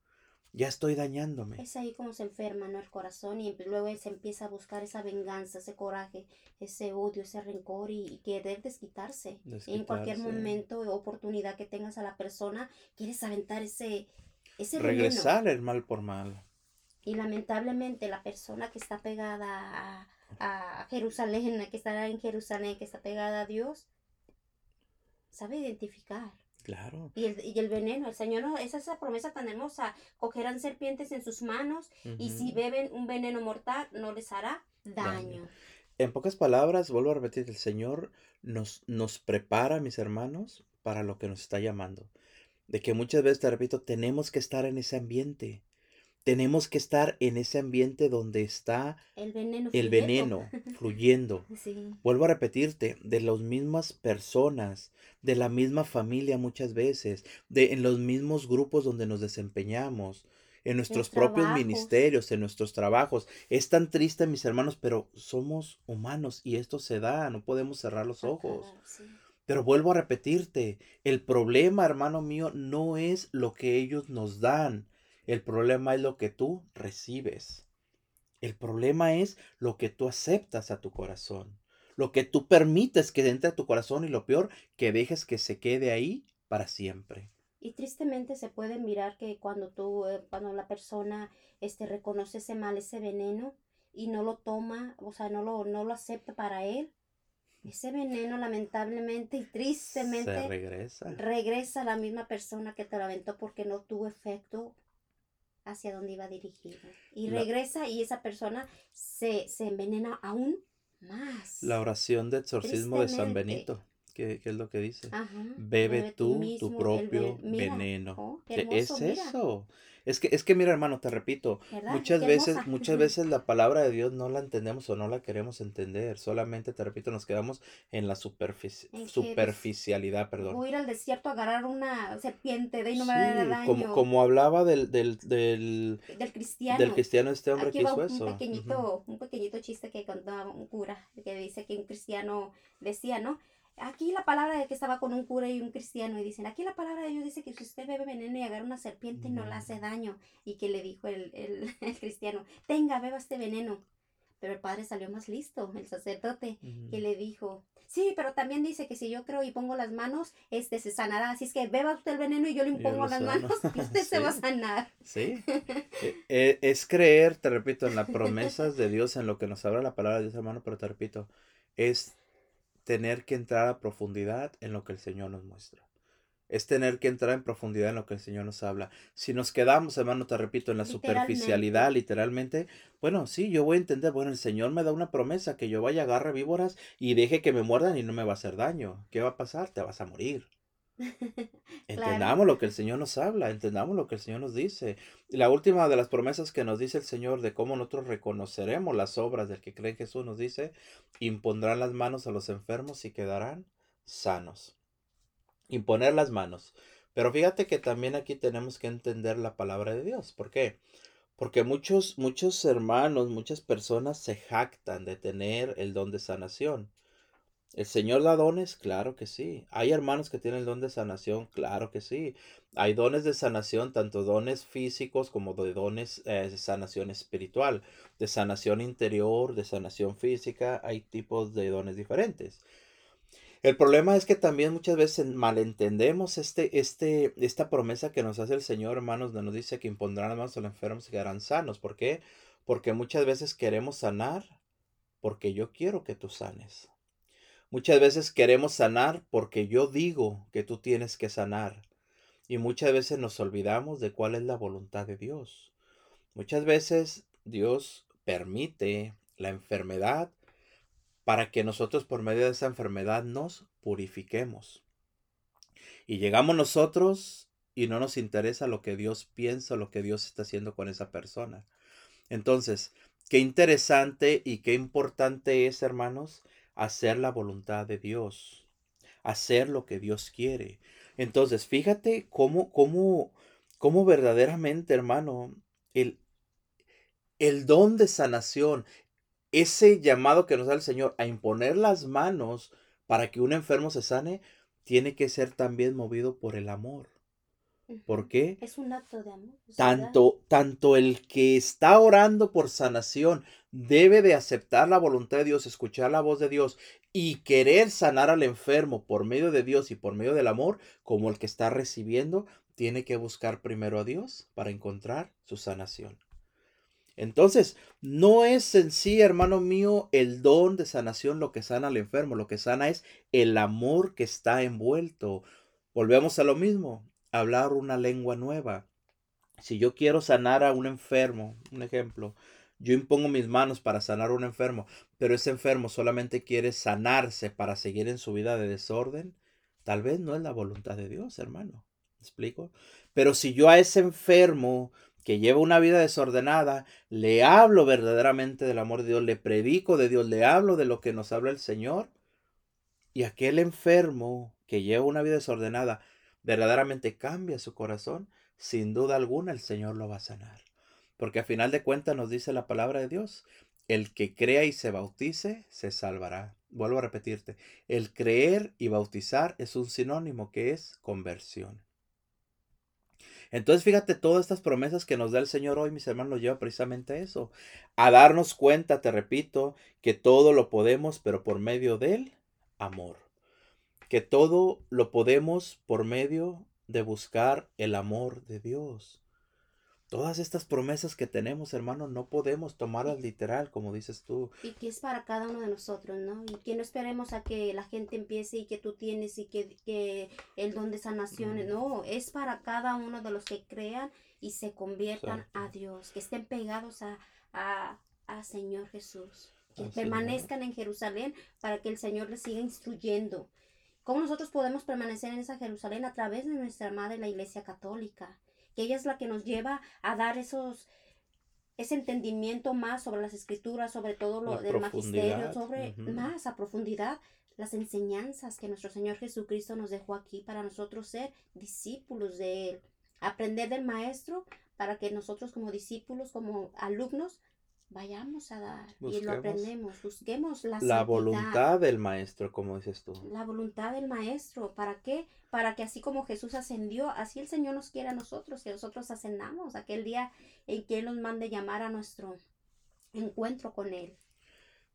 Ya estoy dañándome. Es ahí como se enferma, ¿no? El corazón y luego se empieza a buscar esa venganza, ese coraje, ese odio, ese rencor y, y querer desquitarse. En cualquier momento o oportunidad que tengas a la persona, quieres aventar ese, ese veneno. Regresar el mal por mal. Y lamentablemente la persona que está pegada a, a Jerusalén, que está en Jerusalén, que está pegada a Dios, sabe identificar. Claro. Y el, y el veneno, el Señor, no- esa es esa promesa tan hermosa. Cogerán serpientes en sus manos y si beben un veneno mortal no les hará Daño. daño. En pocas palabras, vuelvo a repetir, el Señor nos, nos prepara, mis hermanos, para lo que nos está llamando. De que muchas veces, te repito, tenemos que estar en ese ambiente. Tenemos que estar en ese ambiente donde está El veneno. el fluyendo. veneno fluyendo. Sí. Vuelvo a repetirte, de las mismas personas, de la misma familia muchas veces, de en los mismos grupos donde nos desempeñamos, en nuestros propios trabajos. ministerios, en nuestros trabajos. Es tan triste, mis hermanos, pero somos humanos y esto se da, no podemos cerrar los ojos. sí. Pero vuelvo a repetirte, el problema, hermano mío, no es lo que ellos nos dan, el problema es lo que tú recibes. El problema es lo que tú aceptas a tu corazón, lo que tú permites que entre a tu corazón y lo peor, que dejes que se quede ahí para siempre. Y tristemente se puede mirar que cuando tú, eh, cuando la persona este, reconoce ese mal, ese veneno, y no lo toma, o sea, no lo, no lo acepta para él, ese veneno lamentablemente y Se tristemente regresa. regresa a la misma persona que te lo aventó porque no tuvo efecto hacia donde iba dirigido. Y La- regresa y esa persona se, se envenena aún más. La oración de exorcismo de San. Benito, ¿qué, qué es lo que dice? Ajá, Bebe tú mismo tu propio mira, veneno. oh, qué ¿Qué es mira, eso? Es que, es que mira, hermano, te repito, ¿verdad? muchas Qué veces, hermosa. muchas veces la palabra de Dios no la entendemos o no la queremos entender. Solamente, te repito, nos quedamos en la superfici- En que, superficialidad, perdón. Voy a ir al desierto a agarrar una serpiente de dar Sí, como, daño. como hablaba del, del, del, Del cristiano. del cristiano este hombre Aquí que hizo un, eso. un pequeñito, un pequeñito chiste que contaba un cura, que dice que un cristiano decía, ¿no? Aquí la palabra de que estaba con un cura y un cristiano y dicen, aquí la palabra de Dios dice que si usted bebe veneno y agarra una serpiente no le hace daño. Y que le dijo el, el, el cristiano, tenga, beba este veneno. Pero el padre salió más listo, el sacerdote, Ujú. que le dijo, sí, pero también dice que si yo creo y pongo las manos, este se sanará. Así es que beba usted el veneno y yo le impongo las manos y usted se va a sanar. Sí, E- e- es creer, te repito, en las promesas de Dios, en lo que nos habla la palabra de Dios, hermano, pero te repito, es tener que entrar a profundidad en lo que el Señor nos muestra. Es tener que entrar en profundidad en lo que el Señor nos habla. Si nos quedamos, hermano, te repito, en la superficialidad, literalmente, bueno, sí, yo voy a entender, bueno, el Señor me da una promesa que yo vaya, agarre víboras y deje que me muerdan y no me va a hacer daño. ¿Qué va a pasar? Te vas a morir. Entendamos lo que el Señor nos habla, entendamos lo que el Señor nos dice. La última de las promesas que nos dice el Señor de cómo nosotros reconoceremos las obras del que cree en Jesús nos dice, impondrán las manos a los enfermos y quedarán sanos. Imponer las manos. Pero fíjate que también aquí tenemos que entender la palabra de Dios. ¿Por qué? Porque muchos, muchos hermanos, muchas personas se jactan de tener el don de sanación. ¿El Señor da dones? Claro que sí. ¿Hay hermanos que tienen el don de sanación? Claro que sí. Hay dones de sanación, tanto dones físicos como de dones eh, de sanación espiritual, de sanación interior, de sanación física. Hay tipos de dones diferentes. El problema es que también muchas veces malentendemos este, este, esta promesa que nos hace el Señor, hermanos, donde nos dice que impondrán las manos a los enfermos y quedarán sanos. ¿Por qué? Porque muchas veces queremos sanar porque yo quiero que tú sanes. Muchas veces queremos sanar porque yo digo que tú tienes que sanar. Y muchas veces nos olvidamos de cuál es la voluntad de Dios. Muchas veces Dios permite la enfermedad para que nosotros por medio de esa enfermedad nos purifiquemos. Y llegamos nosotros y no nos interesa lo que Dios piensa, lo que Dios está haciendo con esa persona. Entonces, qué interesante y qué importante es, hermanos, hacer la voluntad de Dios, hacer lo que Dios quiere. Entonces, fíjate cómo, cómo, cómo verdaderamente, hermano, el, el don de sanación, ese llamado que nos da el Señor a imponer las manos para que un enfermo se sane, tiene que ser también movido por el amor. ¿Por qué? Es un acto de amor. Tanto, tanto el que está orando por sanación debe de aceptar la voluntad de Dios, escuchar la voz de Dios y querer sanar al enfermo por medio de Dios y por medio del amor, como el que está recibiendo tiene que buscar primero a Dios para encontrar su sanación. Entonces, no es en sí, hermano mío, el don de sanación lo que sana al enfermo, lo que sana es el amor que está envuelto. Volvemos a lo mismo, hablar una lengua nueva. Si yo quiero sanar a un enfermo, un ejemplo, yo impongo mis manos para sanar a un enfermo, pero ese enfermo solamente quiere sanarse para seguir en su vida de desorden, tal vez no es la voluntad de Dios, hermano. ¿Me explico? Pero si yo a ese enfermo que lleva una vida desordenada, le hablo verdaderamente del amor de Dios, le predico de Dios, le hablo de lo que nos habla el Señor, y aquel enfermo que lleva una vida desordenada verdaderamente cambia su corazón, sin duda alguna el Señor lo va a sanar. Porque a final de cuentas nos dice la palabra de Dios, el que crea y se bautice, se salvará. Vuelvo a repetirte, el creer y bautizar es un sinónimo que es conversión. Entonces fíjate, todas estas promesas que nos da el Señor hoy, mis hermanos, nos lleva precisamente a eso, a darnos cuenta, te repito, que todo lo podemos, pero por medio del amor. Que todo lo podemos por medio de buscar el amor de Dios. Todas estas promesas que tenemos, hermano, no podemos tomarlas literal, como dices tú. Y que es para cada uno de nosotros, ¿no? Y que no esperemos a que la gente empiece y que tú tienes y que, que el don de sanación, no, es para cada uno de los que crean y se conviertan a Dios, que estén pegados a, a, a Señor Jesús, que permanezcan en Jerusalén para que el Señor les siga instruyendo. ¿Cómo nosotros podemos permanecer en esa Jerusalén? A través de nuestra Madre, la Iglesia Católica que ella es la que nos lleva a dar esos ese entendimiento más sobre las escrituras, sobre todo lo del magisterio, sobre más a profundidad las enseñanzas que nuestro Señor Jesucristo nos dejó aquí para nosotros ser discípulos de Él, aprender del Maestro para que nosotros como discípulos, como alumnos, vayamos a dar y lo aprendemos, busquemos la, la voluntad del maestro, como dices tú. La voluntad del maestro, ¿para qué? Para que así como Jesús ascendió, así el Señor nos quiera a nosotros, que nosotros ascendamos aquel día en que Él nos mande llamar a nuestro encuentro con Él.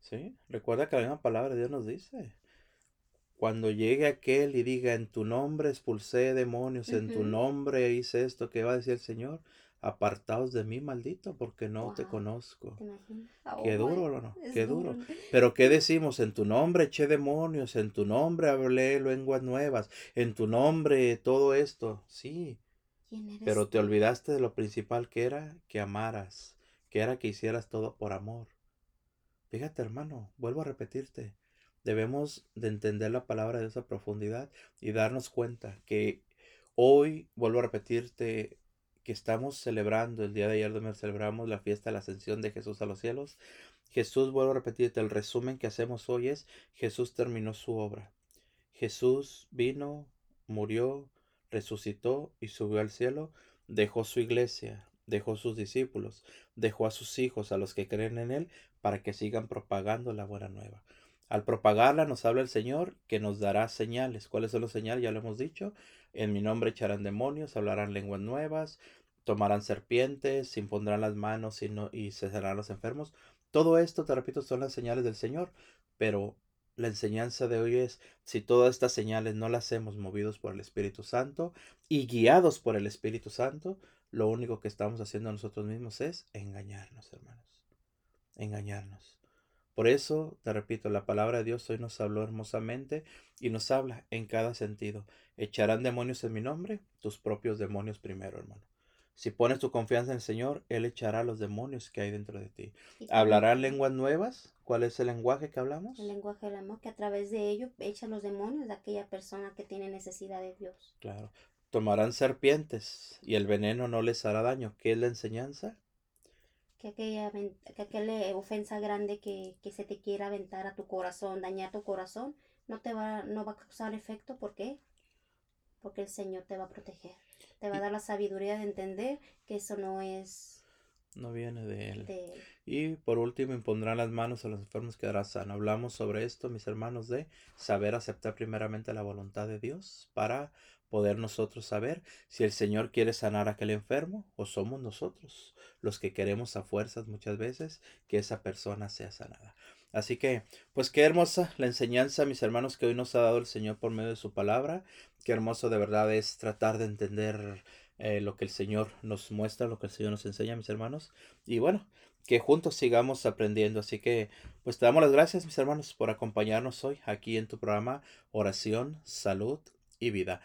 Sí, recuerda que la misma palabra de Dios nos dice. Cuando llegue aquel y diga, en tu nombre expulsé demonios, en tu nombre hice esto, ¿qué va a decir el Señor? Apartaos de mí, maldito, porque no te conozco. qué duro, ¿no? Qué duro. Pero ¿qué decimos? En tu nombre eché demonios, en tu nombre hablé lenguas nuevas, en tu nombre todo esto. Sí. Pero te olvidaste de lo principal que era que amaras, que era que hicieras todo por amor. Fíjate, hermano, vuelvo a repetirte. Debemos de entender la palabra de esa profundidad y darnos cuenta que hoy, vuelvo a repetirte, que estamos celebrando, el día de ayer donde celebramos la fiesta de la ascensión de Jesús a los cielos, Jesús, vuelvo a repetirte, el resumen que hacemos hoy es, Jesús terminó su obra. Jesús vino, murió, resucitó y subió al cielo, dejó su iglesia, dejó sus discípulos, dejó a sus hijos, a los que creen en Él, para que sigan propagando la buena nueva. Al propagarla nos habla el Señor que nos dará señales. ¿Cuáles son los señales? Ya lo hemos dicho. En mi nombre echarán demonios, hablarán lenguas nuevas, tomarán serpientes, impondrán las manos y, no, y los enfermos. Todo esto, te repito, son las señales del Señor. Pero la enseñanza de hoy es, si todas estas señales no las hemos movidos por el Espíritu Santo y guiados por el Espíritu Santo, lo único que estamos haciendo nosotros mismos es engañarnos, hermanos. Engañarnos. Por eso, te repito, la palabra de Dios hoy nos habló hermosamente y nos habla en cada sentido. ¿Echarán demonios en mi nombre? Tus propios demonios primero, hermano. Si pones tu confianza en el Señor, Él echará los demonios que hay dentro de ti. ¿Hablarán lenguas nuevas? ¿Cuál es el lenguaje que hablamos? El lenguaje del amor, que a través de ello echa los demonios de aquella persona que tiene necesidad de Dios. Claro. Tomarán serpientes y el veneno no les hará daño. ¿Qué es la enseñanza? Que aquella, que aquella ofensa grande que, se te quiera aventar a tu corazón, dañar tu corazón, no te va, no va a causar efecto. ¿Por qué? Porque el Señor te va a proteger. Te va a dar la sabiduría de entender que eso no es... No viene de él. Y por último, impondrán las manos a los enfermos, quedará sano. Hablamos sobre esto, mis hermanos, de saber aceptar primeramente la voluntad de Dios para poder nosotros saber si el Señor quiere sanar a aquel enfermo o somos nosotros los que queremos a fuerzas muchas veces que esa persona sea sanada. Así que, pues qué hermosa la enseñanza, mis hermanos, que hoy nos ha dado el Señor por medio de su palabra. Qué hermoso de verdad es tratar de entender eh, lo que el Señor nos muestra, lo que el Señor nos enseña, mis hermanos. Y bueno, que juntos sigamos aprendiendo. Así que, pues te damos las gracias, mis hermanos, por acompañarnos hoy aquí en tu programa Oración, Salud y Vida.